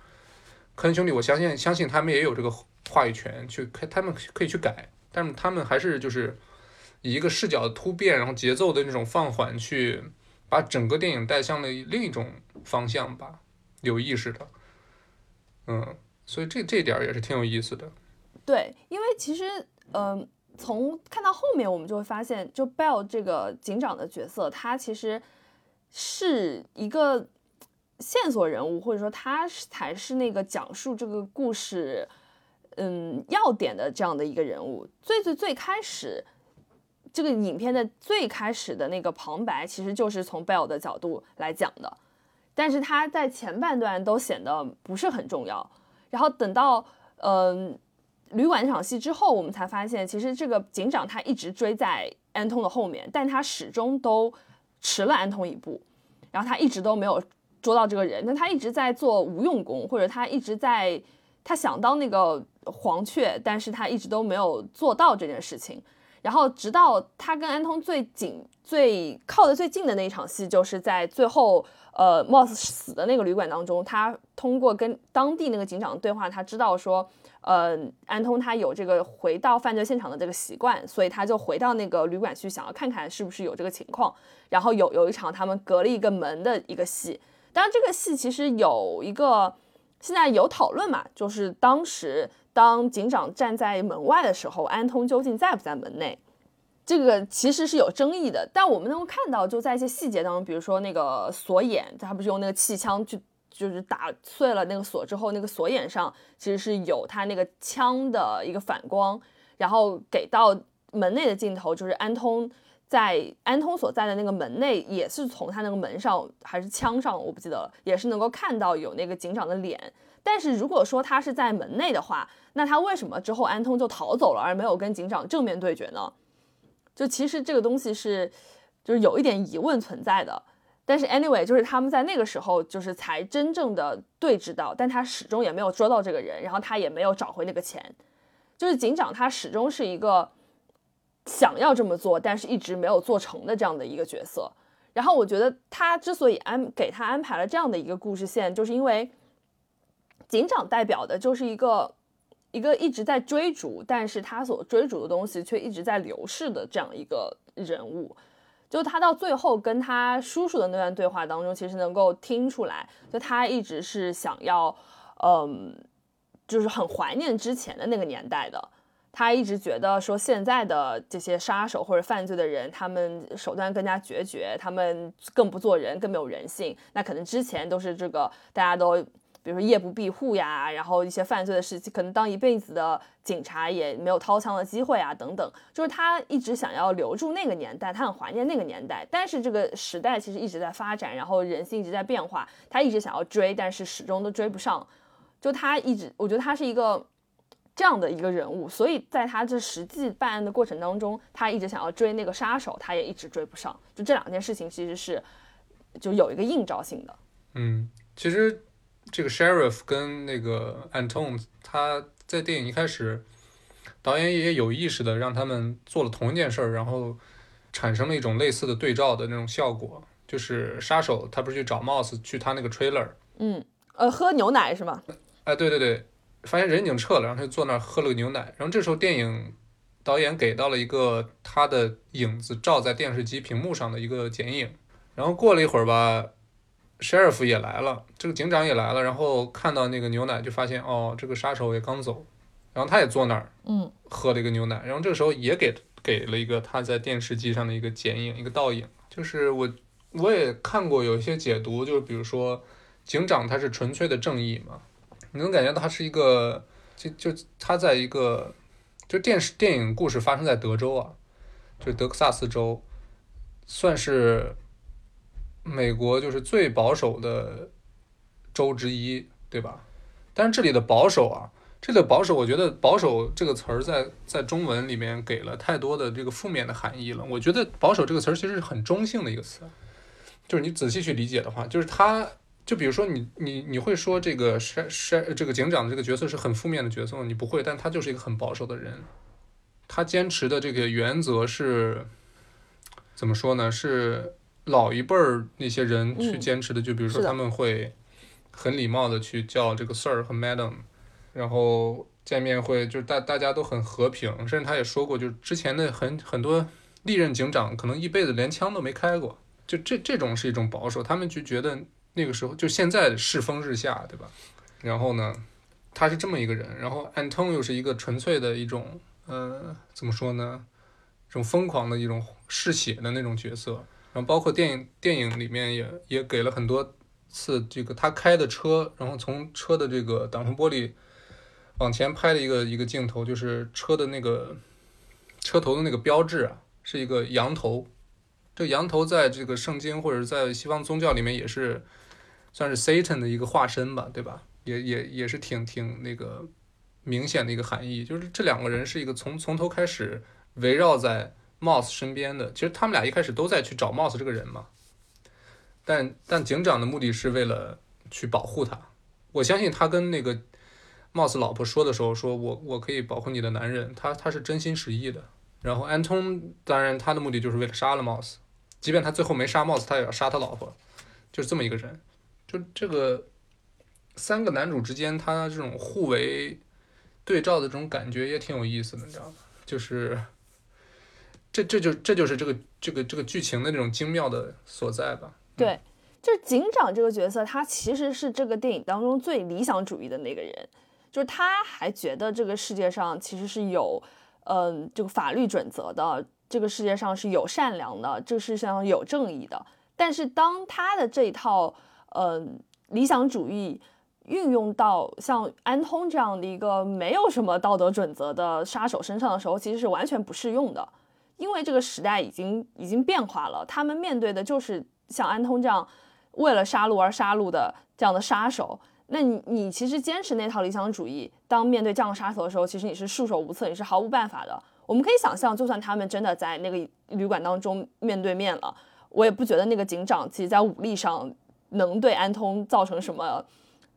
科恩兄弟，我相信相信他们也有这个话语权去，他们可以去改，但是他们还是就是以一个视角的突变，然后节奏的那种放缓去。把整个电影带向了另一种方向吧，有意识的，嗯，所以这这点也是挺有意思的。对，因为其实，嗯，从看到后面，我们就会发现，就 Bell 这个警长的角色，他其实是一个线索人物，或者说他才是那个讲述这个故事，嗯，要点的这样的一个人物。最最最开始。这个影片的最开始的那个旁白，其实就是从 Bell 的角度来讲的，但是他在前半段都显得不是很重要。然后等到嗯旅馆那场戏之后，我们才发现，其实这个警长他一直追在安通的后面，但他始终都迟了安通一步，然后他一直都没有捉到这个人。那他一直在做无用功，或者他一直在他想当那个黄雀，但是他一直都没有做到这件事情。然后，直到他跟安通最紧、最靠的最近的那一场戏，就是在最后，呃，Moss 死的那个旅馆当中，他通过跟当地那个警长对话，他知道说，呃，安通他有这个回到犯罪现场的这个习惯，所以他就回到那个旅馆去，想要看看是不是有这个情况。然后有有一场他们隔了一个门的一个戏，当然这个戏其实有一个现在有讨论嘛，就是当时。当警长站在门外的时候，安通究竟在不在门内？这个其实是有争议的。但我们能够看到，就在一些细节当中，比如说那个锁眼，他不是用那个气枪去，就是打碎了那个锁之后，那个锁眼上其实是有他那个枪的一个反光。然后给到门内的镜头，就是安通在安通所在的那个门内，也是从他那个门上还是枪上，我不记得了，也是能够看到有那个警长的脸。但是如果说他是在门内的话，那他为什么之后安通就逃走了，而没有跟警长正面对决呢？就其实这个东西是，就是有一点疑问存在的。但是 anyway，就是他们在那个时候就是才真正的对峙到，但他始终也没有捉到这个人，然后他也没有找回那个钱。就是警长他始终是一个想要这么做，但是一直没有做成的这样的一个角色。然后我觉得他之所以安给他安排了这样的一个故事线，就是因为。警长代表的就是一个一个一直在追逐，但是他所追逐的东西却一直在流逝的这样一个人物。就他到最后跟他叔叔的那段对话当中，其实能够听出来，就他一直是想要，嗯，就是很怀念之前的那个年代的。他一直觉得说现在的这些杀手或者犯罪的人，他们手段更加决绝，他们更不做人，更没有人性。那可能之前都是这个大家都，比如说夜不闭户呀，然后一些犯罪的事情，可能当一辈子的警察也没有掏枪的机会啊，等等。就是他一直想要留住那个年代，他很怀念那个年代。但是这个时代其实一直在发展，然后人性一直在变化，他一直想要追，但是始终都追不上。就他一直，我觉得他是一个。这样的一个人物，所以在他这实际办案的过程当中，他一直想要追那个杀手，他也一直追不上。就这两件事情其实是就有一个映照性的。嗯，其实这个 sheriff 跟那个 Anton，他在电影一开始，导演也有意识的让他们做了同一件事儿，然后产生了一种类似的对照的那种效果。就是杀手他不是去找 Moss 去他那个 trailer，嗯，呃，喝牛奶是吗？哎，对对对。发现人已经撤了，然后他就坐那儿喝了个牛奶。然后这时候电影导演给到了一个他的影子照在电视机屏幕上的一个剪影。然后过了一会儿吧，sheriff 也来了，这个警长也来了，然后看到那个牛奶就发现哦，这个杀手也刚走，然后他也坐那儿，嗯，喝了一个牛奶。然后这个时候也给给了一个他在电视机上的一个剪影，一个倒影。就是我我也看过有一些解读，就是比如说警长他是纯粹的正义嘛。你能感觉到他是一个，就就他在一个，就电视电影故事发生在德州啊，就德克萨斯州，算是美国就是最保守的州之一，对吧？但是这里的保守啊，这里的保守，我觉得保守这个词儿在在中文里面给了太多的这个负面的含义了。我觉得保守这个词儿其实是很中性的一个词，就是你仔细去理解的话，就是他。就比如说你你你会说这个山山这个警长的这个角色是很负面的角色，你不会，但他就是一个很保守的人，他坚持的这个原则是怎么说呢？是老一辈儿那些人去坚持的，就比如说他们会很礼貌的去叫这个 sir 和 madam，然后见面会就是大大家都很和平，甚至他也说过，就是之前的很很多历任警长可能一辈子连枪都没开过，就这这种是一种保守，他们就觉得。那个时候就现在世风日下，对吧？然后呢，他是这么一个人，然后 Anton 又是一个纯粹的一种，呃，怎么说呢？这种疯狂的一种嗜血的那种角色。然后包括电影电影里面也也给了很多次这个他开的车，然后从车的这个挡风玻璃往前拍的一个一个镜头，就是车的那个车头的那个标志啊，是一个羊头。这羊头在这个圣经或者在西方宗教里面也是。算是 Satan 的一个化身吧，对吧？也也也是挺挺那个明显的一个含义，就是这两个人是一个从从头开始围绕在 Moss 身边的。其实他们俩一开始都在去找 Moss 这个人嘛，但但警长的目的是为了去保护他。我相信他跟那个 Moss 老婆说的时候，说我我可以保护你的男人，他他是真心实意的。然后 Anton 当然他的目的就是为了杀了 Moss，即便他最后没杀 Moss，他也要杀他老婆，就是这么一个人。就这个三个男主之间，他这种互为对照的这种感觉也挺有意思的，你知道吗？就是这这就这就是这个这个这个剧情的那种精妙的所在吧？对，就是警长这个角色，他其实是这个电影当中最理想主义的那个人，就是他还觉得这个世界上其实是有嗯这个法律准则的，这个世界上是有善良的，这个世界上有正义的。但是当他的这一套嗯，理想主义运用到像安通这样的一个没有什么道德准则的杀手身上的时候，其实是完全不适用的，因为这个时代已经已经变化了。他们面对的就是像安通这样为了杀戮而杀戮的这样的杀手。那你你其实坚持那套理想主义，当面对这样的杀手的时候，其实你是束手无策，你是毫无办法的。我们可以想象，就算他们真的在那个旅馆当中面对面了，我也不觉得那个警长其实在武力上。能对安通造成什么？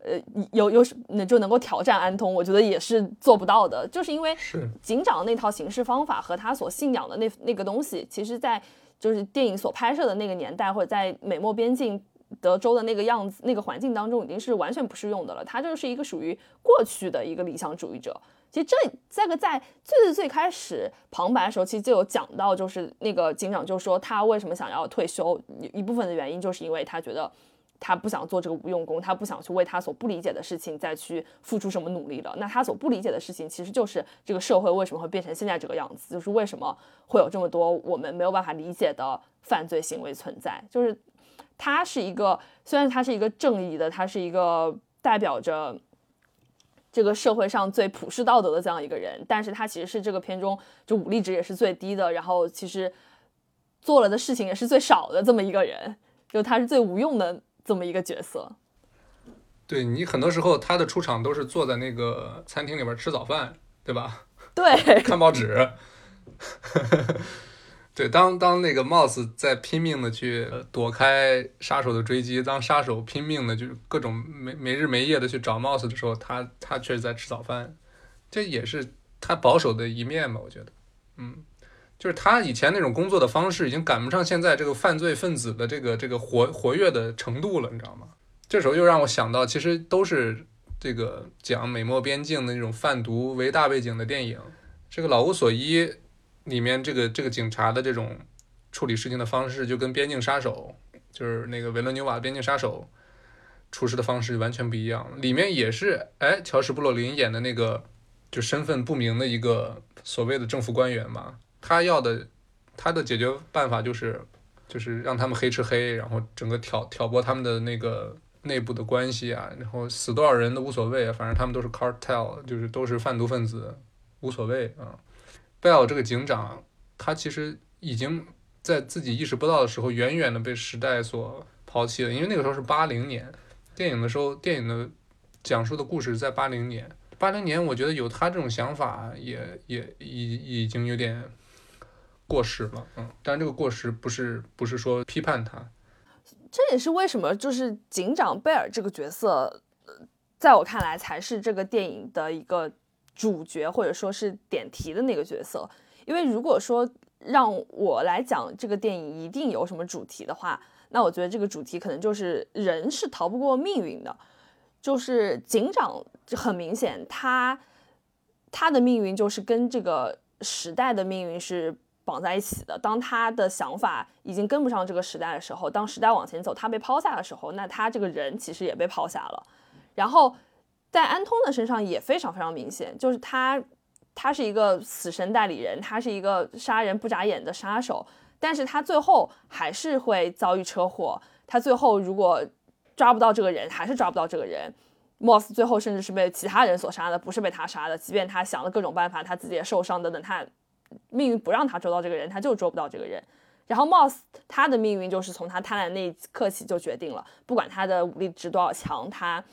呃，有有那就能够挑战安通，我觉得也是做不到的。就是因为警长那套行事方法和他所信仰的那那个东西，其实，在就是电影所拍摄的那个年代，或者在美墨边境德州的那个样子、那个环境当中，已经是完全不适用的了。他就是一个属于过去的一个理想主义者。其实这这个在最最最开始旁白的时候，其实就有讲到，就是那个警长就说他为什么想要退休，一部分的原因就是因为他觉得他不想做这个无用功，他不想去为他所不理解的事情再去付出什么努力了。那他所不理解的事情，其实就是这个社会为什么会变成现在这个样子，就是为什么会有这么多我们没有办法理解的犯罪行为存在。就是他是一个，虽然他是一个正义的，他是一个代表着。这个社会上最普世道德的这样一个人，但是他其实是这个片中就武力值也是最低的，然后其实做了的事情也是最少的这么一个人，就他是最无用的这么一个角色。对你很多时候他的出场都是坐在那个餐厅里边吃早饭，对吧？对，看报纸。对，当当那个 Mouse 在拼命的去躲开杀手的追击，当杀手拼命的就是各种没没日没夜的去找 Mouse 的时候，他他却是在吃早饭，这也是他保守的一面吧？我觉得，嗯，就是他以前那种工作的方式已经赶不上现在这个犯罪分子的这个这个活活跃的程度了，你知道吗？这时候又让我想到，其实都是这个讲美墨边境的那种贩毒为大背景的电影，这个老无所依。里面这个这个警察的这种处理事情的方式，就跟《边境杀手》就是那个维伦纽瓦《边境杀手》处事的方式完全不一样。里面也是，哎，乔什·布洛林演的那个就身份不明的一个所谓的政府官员嘛，他要的他的解决办法就是就是让他们黑吃黑，然后整个挑挑拨他们的那个内部的关系啊，然后死多少人都无所谓，反正他们都是 cartel，就是都是贩毒分子，无所谓啊。贝尔这个警长，他其实已经在自己意识不到的时候，远远的被时代所抛弃了。因为那个时候是八零年，电影的时候，电影的讲述的故事在八零年。八零年，我觉得有他这种想法，也也已已经有点过时了。嗯，但这个过时不是不是说批判他。这也是为什么，就是警长贝尔这个角色，在我看来才是这个电影的一个。主角或者说是点题的那个角色，因为如果说让我来讲这个电影一定有什么主题的话，那我觉得这个主题可能就是人是逃不过命运的，就是警长很明显他他的命运就是跟这个时代的命运是绑在一起的。当他的想法已经跟不上这个时代的时候，当时代往前走，他被抛下的时候，那他这个人其实也被抛下了，然后。在安通的身上也非常非常明显，就是他，他是一个死神代理人，他是一个杀人不眨眼的杀手，但是他最后还是会遭遇车祸。他最后如果抓不到这个人，还是抓不到这个人。Moss 最后甚至是被其他人所杀的，不是被他杀的。即便他想了各种办法，他自己也受伤等等，他命运不让他捉到这个人，他就捉不到这个人。然后 Moss 他的命运就是从他贪婪那一刻起就决定了，不管他的武力值多少强，他。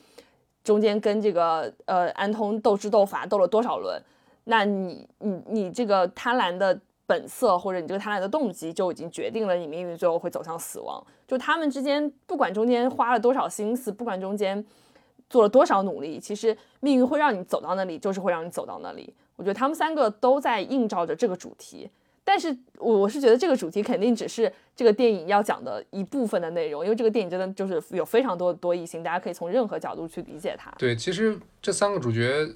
中间跟这个呃安通斗智斗法斗了多少轮，那你你你这个贪婪的本色或者你这个贪婪的动机就已经决定了你命运最后会走向死亡。就他们之间不管中间花了多少心思，不管中间做了多少努力，其实命运会让你走到那里，就是会让你走到那里。我觉得他们三个都在映照着这个主题。但是我我是觉得这个主题肯定只是这个电影要讲的一部分的内容，因为这个电影真的就是有非常多的多异性，大家可以从任何角度去理解它。对，其实这三个主角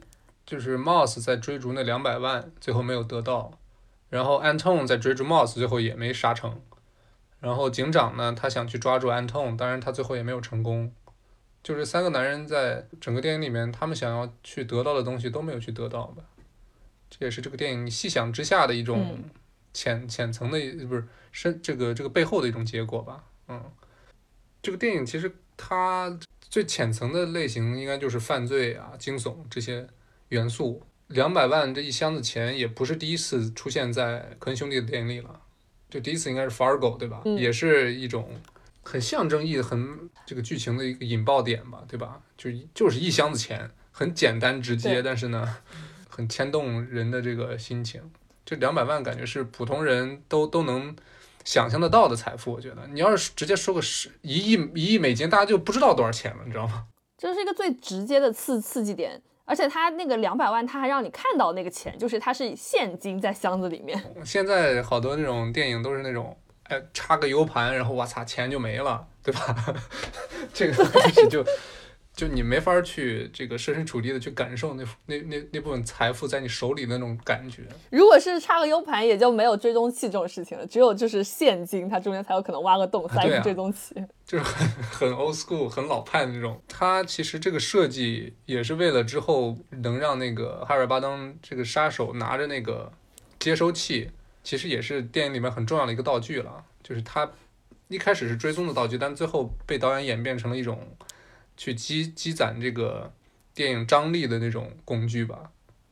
就是 Moss 在追逐那两百万，最后没有得到；然后 Anton 在追逐 Moss，最后也没杀成；然后警长呢，他想去抓住 Anton，当然他最后也没有成功。就是三个男人在整个电影里面，他们想要去得到的东西都没有去得到吧？这也是这个电影细想之下的一种。浅浅层的不是深这个这个背后的一种结果吧，嗯，这个电影其实它最浅层的类型应该就是犯罪啊、惊悚这些元素。两百万这一箱子钱也不是第一次出现在科恩兄弟的电影里了，就第一次应该是 Fargo 对吧？也是一种很象征意义、很这个剧情的一个引爆点吧，对吧？就就是一箱子钱，很简单直接，但是呢，很牵动人的这个心情。这两百万感觉是普通人都都能想象得到的财富，我觉得你要是直接说个十一亿一亿美金，大家就不知道多少钱了，你知道吗？这是一个最直接的刺刺激点，而且他那个两百万，他还让你看到那个钱，就是它是现金在箱子里面。现在好多那种电影都是那种哎插个 U 盘，然后我操钱就没了，对吧？这个东西就就你没法去这个设身处地的去感受那那那那部分财富在你手里的那种感觉。如果是插个 U 盘，也就没有追踪器这种事情了，只有就是现金，它中间才有可能挖个洞塞个追踪器。就是很很 old school、很老派的那种。它其实这个设计也是为了之后能让那个哈尔巴登这个杀手拿着那个接收器，其实也是电影里面很重要的一个道具了。就是它一开始是追踪的道具，但最后被导演演变成了一种去积积攒这个电影张力的那种工具吧，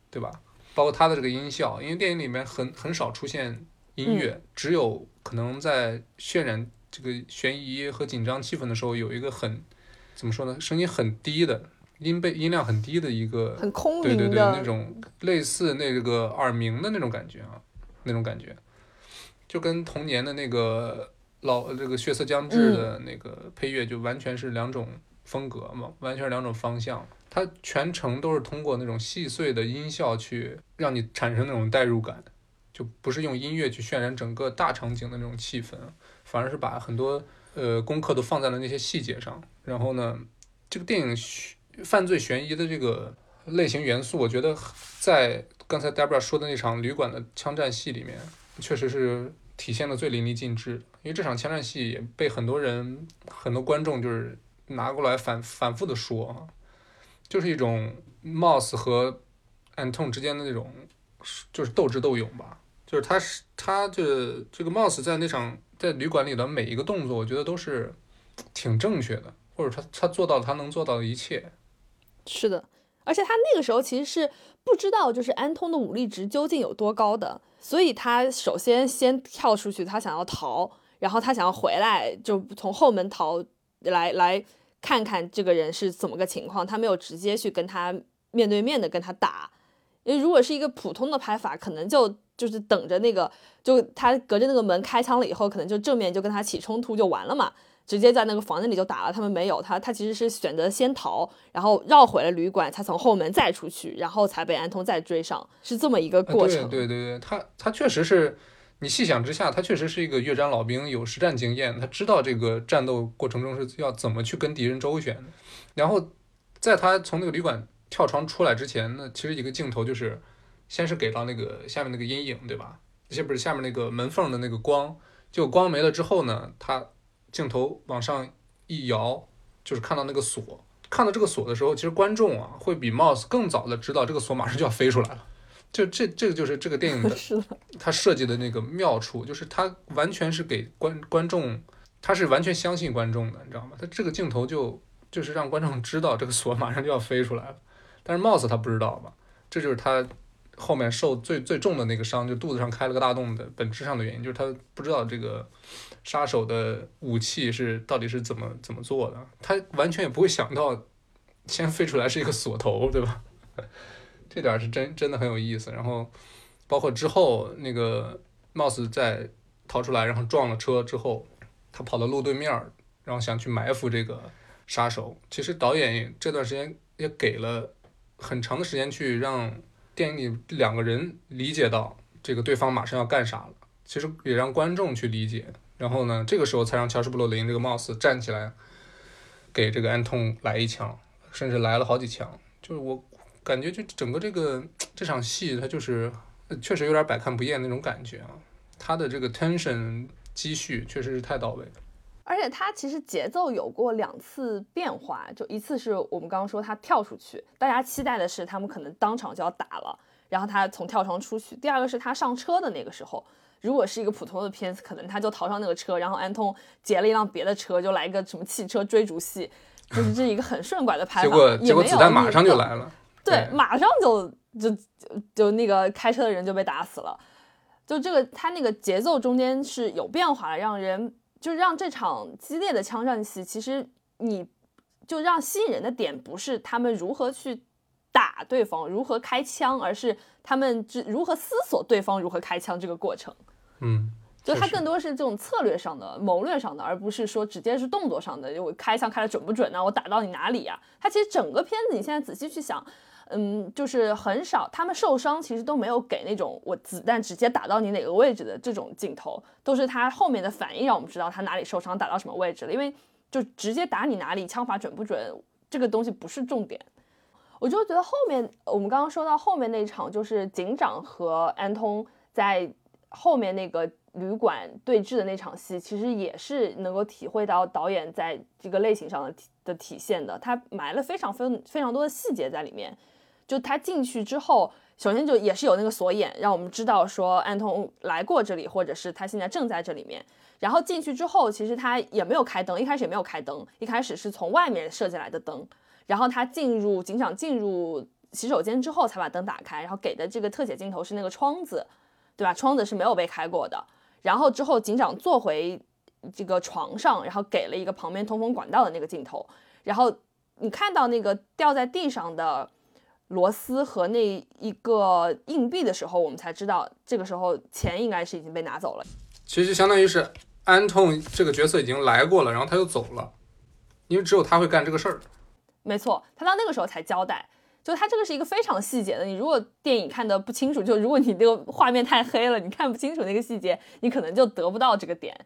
对吧？包括它的这个音效，因为电影里面很很少出现音乐，只有可能在渲染这个悬疑和紧张气氛的时候，有一个很怎么说呢，声音很低的音贝音量很低的一个，很空对对对，灵的那种类似那个耳鸣的那种感觉啊，那种感觉，就跟童年的那个老这个血色将至的那个配乐就完全是两种风格嘛，完全是两种方向。它全程都是通过那种细碎的音效去让你产生那种代入感，就不是用音乐去渲染整个大场景的那种气氛，反而是把很多呃功课都放在了那些细节上。然后呢，这个电影悬犯罪悬疑的这个类型元素，我觉得在刚才 Debra 说的那场旅馆的枪战戏里面，确实是体现的最淋漓尽致。因为这场枪战戏也被很多人、很多观众就是拿过来反反复的说啊，就是一种 Moss 和 Anton 之间的那种就是斗智斗勇吧。就是他是他这这个 Moss 在那场在旅馆里的每一个动作，我觉得都是挺正确的，或者他他做到他能做到的一切。是的，而且他那个时候其实是不知道，就是安通的武力值究竟有多高的，所以他首先先跳出去，他想要逃，然后他想要回来，就从后门逃来来看看这个人是怎么个情况。他没有直接去跟他面对面的跟他打，因为如果是一个普通的拍法，可能就就是等着那个，就他隔着那个门开枪了以后，可能就正面就跟他起冲突就完了嘛。直接在那个房间里就打了，他们没有他，他其实是选择先逃，然后绕回了旅馆，才从后门再出去，然后才被安通再追上，是这么一个啊过程。对对对对，他他确实是，你细想之下，他确实是一个越战老兵，有实战经验，他知道这个战斗过程中是要怎么去跟敌人周旋。然后在他从那个旅馆跳窗出来之前呢，其实一个镜头就是，先是给到那个下面那个阴影，对吧？这不是下面那个门缝的那个光，就光没了之后呢，他镜头往上一摇，就是看到那个锁。看到这个锁的时候，其实观众啊会比 Mouse 更早的知道这个锁马上就要飞出来了。就这这个就是这个电影的 是的，他设计的那个妙处，就是他完全是给观观众，他是完全相信观众的，你知道吗？他这个镜头就就是让观众知道这个锁马上就要飞出来了，但是 Mouse 他不知道吧？这就是他后面受最最重的那个伤，就肚子上开了个大洞的本质上的原因，就是他不知道这个杀手的武器是到底是怎么怎么做的，他完全也不会想到先飞出来是一个锁头，对吧？这点是真真的很有意思。然后包括之后那个 Mouse 在逃出来，然后撞了车之后，他跑到路对面，然后想去埋伏这个杀手。其实导演这段时间也给了很长的时间去让电影里两个人理解到这个对方马上要干啥了，其实也让观众去理解。然后呢，这个时候才让乔什·布洛林这个 Mouse 站起来，给这个安通来一枪，甚至来了好几枪。就是我感觉，就整个这个这场戏，它就是呃确实有点百看不厌那种感觉啊。它的这个 tension 积蓄确实是太到位了。而且他其实节奏有过两次变化，就一次是我们刚刚说他跳出去，大家期待的是他们可能当场就要打了，然后他从跳窗出去；第二个是他上车的那个时候，如果是一个普通的片子，可能他就逃上那个车，然后安通劫了一辆别的车，就来一个什么汽车追逐戏，就是这一个很顺拐的拍法，结果结果子弹马上就来了。对，马上就就就就那个开车的人就被打死了。就这个，他那个节奏中间是有变化的，让人就让这场激烈的枪战戏，其实你就让吸引人的点不是他们如何去打对方，如何开枪，而是他们之如何思索对方如何开枪这个过程。嗯，就它更多是这种策略上的、谋略上的，而不是说直接是动作上的。就我开枪开的准不准呢、我打到你哪里呀、它其实整个片子，你现在仔细去想，嗯，就是很少，他们受伤其实都没有给那种我子弹直接打到你哪个位置的这种镜头，都是他后面的反应让我们知道他哪里受伤，打到什么位置了。因为就直接打你哪里，枪法准不准，这个东西不是重点。我就觉得后面我们刚刚说到后面那场，就是警长和安通在后面那个旅馆对峙的那场戏，其实也是能够体会到导演在这个类型上的体的体现的。他埋了非常非非常多的细节在里面。就他进去之后，首先就也是有那个锁眼，让我们知道说安通来过这里，或者是他现在正在这里面。然后进去之后，其实他也没有开灯，一开始也没有开灯，一开始是从外面射进来的灯。然后他进入警长进入洗手间之后，才把灯打开，然后给的这个特写镜头是那个窗子，对吧？窗子是没有被开过的。然后之后警长坐回这个床上，然后给了一个旁边通风管道的那个镜头。然后你看到那个掉在地上的。螺丝和那一个硬币的时候，我们才知道这个时候钱应该是已经被拿走了。其实相当于是安痛这个角色已经来过了，然后他又走了，因为只有他会干这个事儿。没错，他到那个时候才交代，就他这个是一个非常细节的。你如果电影看的不清楚，就如果你这个画面太黑了，你看不清楚那个细节，你可能就得不到这个点。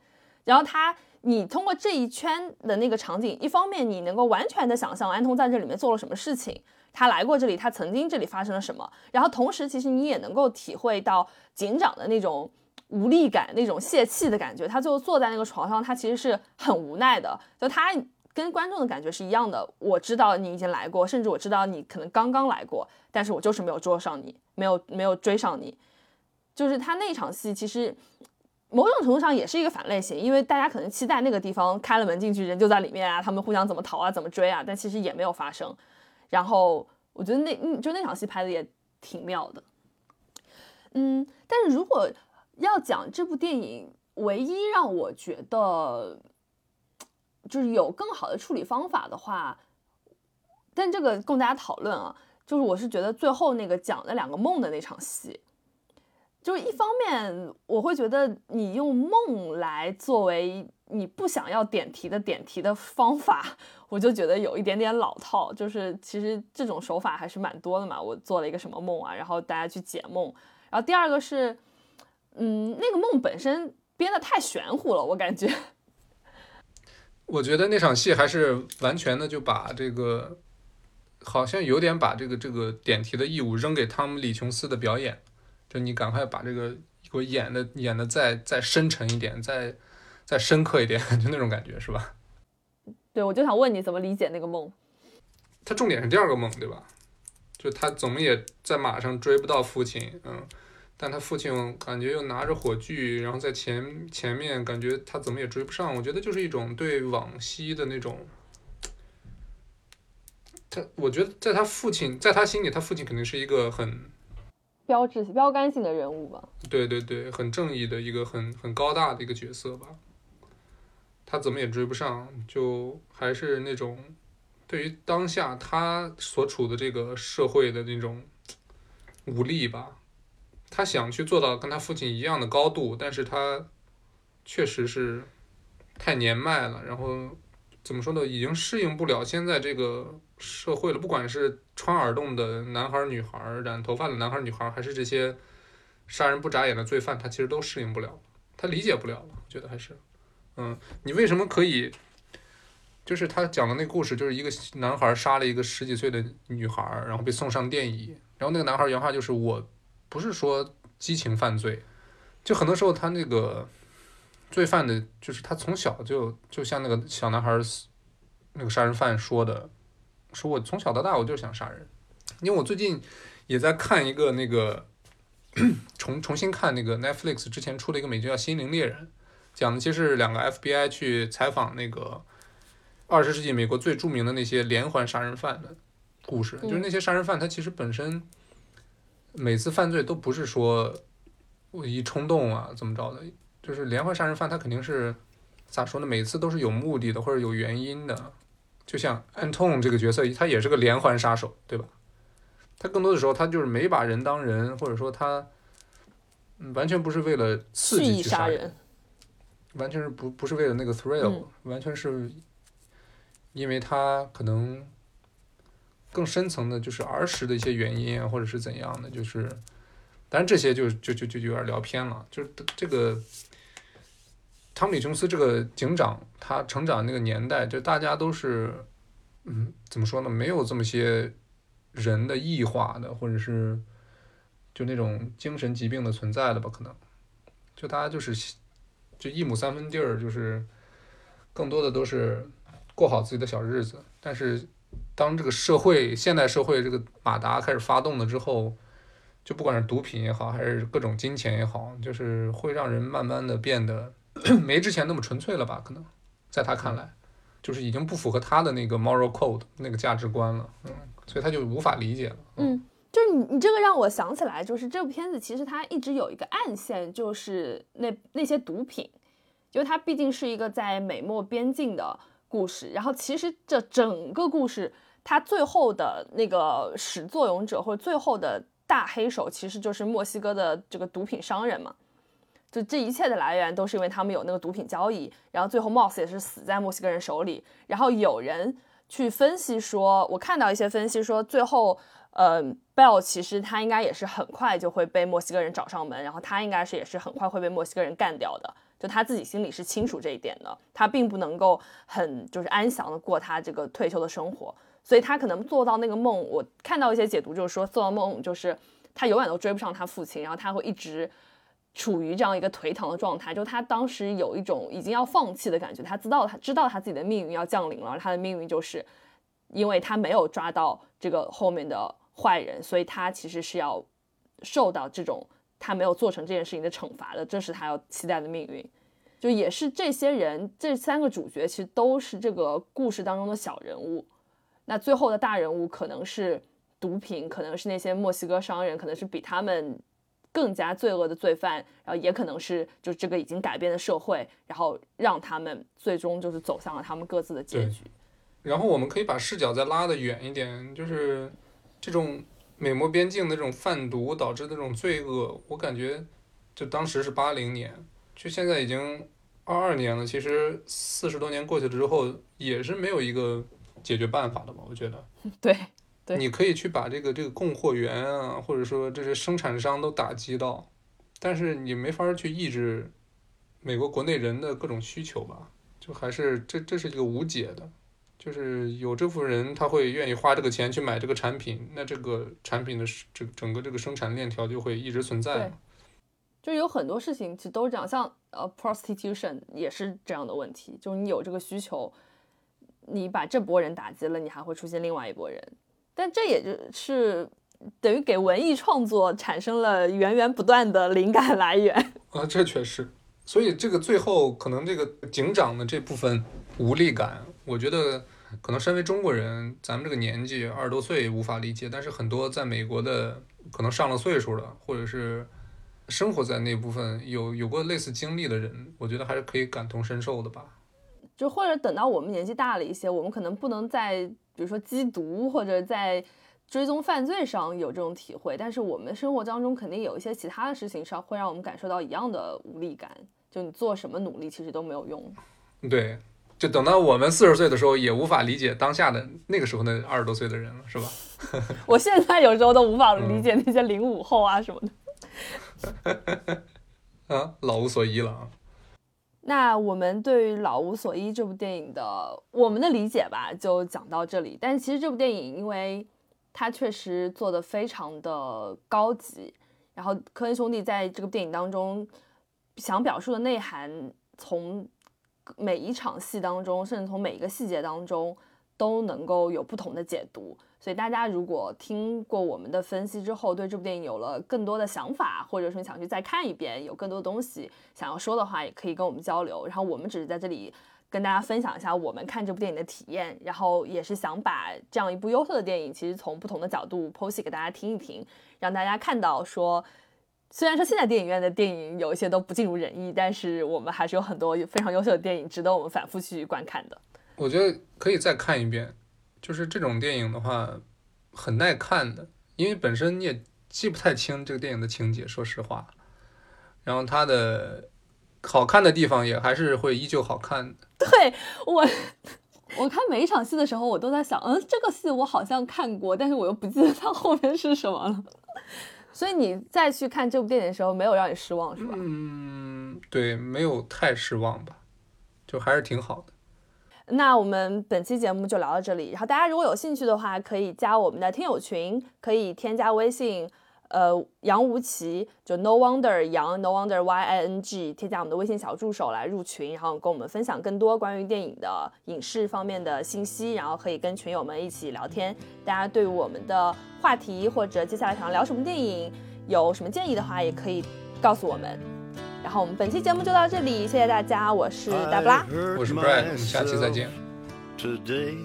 然后他，你通过这一圈的那个场景，一方面你能够完全的想象安通在这里面做了什么事情。他来过这里，他曾经这里发生了什么？然后同时，其实你也能够体会到警长的那种无力感、那种泄气的感觉。他最后坐在那个床上，他其实是很无奈的。就他跟观众的感觉是一样的。我知道你已经来过，甚至我知道你可能刚刚来过，但是我就是没有捉上你，没有没有追上你。就是他那场戏，其实某种程度上也是一个反类型，因为大家可能期待那个地方开了门进去，人就在里面啊，他们互相怎么逃啊，怎么追啊，但其实也没有发生。然后我觉得那，就那场戏拍的也挺妙的，嗯，但是如果要讲这部电影，唯一让我觉得就是有更好的处理方法的话，但这个供大家讨论啊，就是我是觉得最后那个讲的两个梦的那场戏，就是一方面我会觉得你用梦来作为。你不想要点题的点题的方法，我就觉得有一点点老套。就是其实这种手法还是蛮多的嘛。我做了一个什么梦啊，然后大家去解梦。然后第二个是，嗯，那个梦本身编的太玄乎了，我感觉。我觉得那场戏还是完全的就把这个，好像有点把这个这个点题的义务扔给汤姆·李·琼斯的表演。就你赶快把这个给我演的演的再再深沉一点，再。再深刻一点，就那种感觉是吧？对，我就想问你怎么理解那个梦。他重点是第二个梦，对吧？就他怎么也在马上追不到父亲，嗯，但他父亲感觉又拿着火炬，然后在前前面，感觉他怎么也追不上。我觉得就是一种对往昔的那种。他，我觉得在他父亲，在他心里，他父亲肯定是一个很。标志、标杆性的人物吧。对对对，很正义的一个很很高大的一个角色吧。他怎么也追不上，就还是那种对于当下他所处的这个社会的那种无力吧。他想去做到跟他父亲一样的高度，但是他确实是太年迈了，然后怎么说呢，已经适应不了现在这个社会了。不管是穿耳洞的男孩、女孩，染头发的男孩、女孩，还是这些杀人不眨眼的罪犯，他其实都适应不了，他理解不了了。我觉得还是。嗯，你为什么可以？就是他讲的那个故事，就是一个男孩杀了一个十几岁的女孩，然后被送上电椅。然后那个男孩原话就是：“我不是说激情犯罪，就很多时候他那个罪犯的，就是他从小就就像那个小男孩那个杀人犯说的，说我从小到大我就想杀人。因为我最近也在看一个那个重重新看那个 Netflix 之前出的一个美剧叫《心灵猎人》。讲的其实是两个 FBI 去采访那个二十世纪美国最著名的那些连环杀人犯的故事，就是那些杀人犯他其实本身每次犯罪都不是说我一冲动啊怎么着的，就是连环杀人犯他肯定是咋说呢？每次都是有目的的或者有原因的，就像 Anton 这个角色，他也是个连环杀手，对吧？他更多的时候他就是没把人当人，或者说他完全不是为了刺激去杀人。完全是不不是为了那个 thrill，完全是因为他可能更深层的，就是儿时的一些原因啊，或者是怎样的，就是，但是这些就就就就有点聊偏了。就是这个汤姆·琼斯这个警长，他成长那个年代，就大家都是，嗯，怎么说呢？没有这么些人的异化的，或者是就那种精神疾病的存在的吧？可能就大家就是就一亩三分地儿，就是更多的都是过好自己的小日子，但是。当这个社会现代社会这个马达开始发动了之后，就不管是毒品也好，还是各种金钱也好，就是会让人慢慢的变得 没之前那么纯粹了吧？可能在他看来，就是已经不符合他的那个 moral code 那个价值观了，嗯，所以他就无法理解了。嗯，就是你你这个让我想起来，就是这部片子其实它一直有一个暗线，就是那那些毒品，因为它毕竟是一个在美墨边境的。故事，然后其实这整个故事，它最后的那个始作俑者或者最后的大黑手，其实就是墨西哥的这个毒品商人嘛。就这一切的来源都是因为他们有那个毒品交易，然后最后 Moss 也是死在墨西哥人手里。然后有人去分析说，我看到一些分析说，最后呃，Bell 其实他应该也是很快就会被墨西哥人找上门，然后他应该是也是很快会被墨西哥人干掉的。就他自己心里是清楚这一点的，他并不能够很就是安详的过他这个退休的生活，所以他可能做到那个梦。我看到一些解读就是说，做到梦就是他永远都追不上他父亲，然后他会一直处于这样一个颓唐的状态。就他当时有一种已经要放弃的感觉，他知道他知道他自己的命运要降临了，他的命运就是因为他没有抓到这个后面的坏人，所以他其实是要受到这种。他没有做成这件事情的惩罚的，这是他要期待的命运。就也是这些人，这三个主角其实都是这个故事当中的小人物。那最后的大人物可能是毒品，可能是那些墨西哥商人，可能是比他们更加罪恶的罪犯，然后也可能是就这个已经改变的社会，然后让他们最终就是走向了他们各自的结局。然后我们可以把视角再拉得远一点，就是这种。美墨边境的这种贩毒导致的这种罪恶，我感觉，就当时是八零年，就现在已经二二年了。其实四十多年过去了之后，也是没有一个解决办法的嘛？我觉得。对对。你可以去把这个这个供货源啊，或者说这些生产商都打击到，但是你没法去抑制美国国内人的各种需求吧？就还是这这是一个无解的。就是有这部分人，他会愿意花这个钱去买这个产品，那这个产品的这整个这个生产链条就会一直存在。就有很多事情其实都是这样，像呃 prostitution 也是这样的问题，就是你有这个需求，你把这波人打击了，你还会出现另外一波人，但这也就是等于给文艺创作产生了源源不断的灵感来源 啊，这确实。所以这个最后可能这个警长的这部分无力感，我觉得。可能身为中国人，咱们这个年纪二十多岁无法理解，但是很多在美国的可能上了岁数了，或者是生活在那部分有有过类似经历的人，我觉得还是可以感同身受的吧。就或者等到我们年纪大了一些，我们可能不能在比如说缉毒或者在追踪犯罪上有这种体会，但是我们生活当中肯定有一些其他的事情上会让我们感受到一样的无力感。就你做什么努力，其实都没有用。对。就等到我们四十岁的时候，也无法理解当下的那个时候那二十多岁的人了，是吧？我现在有时候都无法理解那些零五后啊什么的。啊，老无所依了啊。那我们对于《老无所依》这部电影的我们的理解吧，就讲到这里。但其实这部电影，因为它确实做的非常的高级，然后科恩兄弟在这个电影当中想表述的内涵，从每一场戏当中，甚至从每一个细节当中，都能够有不同的解读。所以大家如果听过我们的分析之后，对这部电影有了更多的想法，或者说你想去再看一遍，有更多的东西想要说的话，也可以跟我们交流。然后我们只是在这里跟大家分享一下我们看这部电影的体验，然后也是想把这样一部优秀的电影，其实从不同的角度剖析给大家听一听，让大家看到说。虽然说现在电影院的电影有一些都不尽如人意，但是我们还是有很多非常优秀的电影值得我们反复去观看的。我觉得可以再看一遍，就是这种电影的话很耐看的，因为本身你也记不太清这个电影的情节，说实话。然后它的好看的地方也还是会依旧好看的。对我，我看每一场戏的时候，我都在想，嗯，这个戏我好像看过，但是我又不记得它后面是什么了。所以你再去看这部电影的时候，没有让你失望是吧？嗯，对，没有太失望吧，就还是挺好的。那我们本期节目就聊到这里。然后大家如果有兴趣的话，可以加我们的听友群，可以添加微信，呃，杨无奇，就 No Wonder 杨 No Wonder Y I N G，添加我们的微信小助手来入群，然后跟我们分享更多关于电影的影视方面的信息，然后可以跟群友们一起聊天。大家对我们的话题或者接下来想要聊什么电影，有什么建议的话，也可以告诉我们。然后我们本期节目就到这里，谢谢大家，我是大布拉。我是 Brian，我们下期再见。 today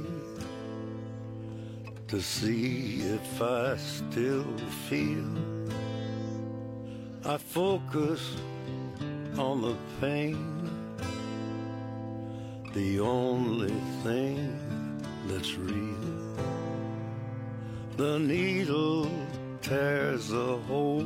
to see if I still feel. I focus on the pain, the only thing that's real. The needle tears a hole,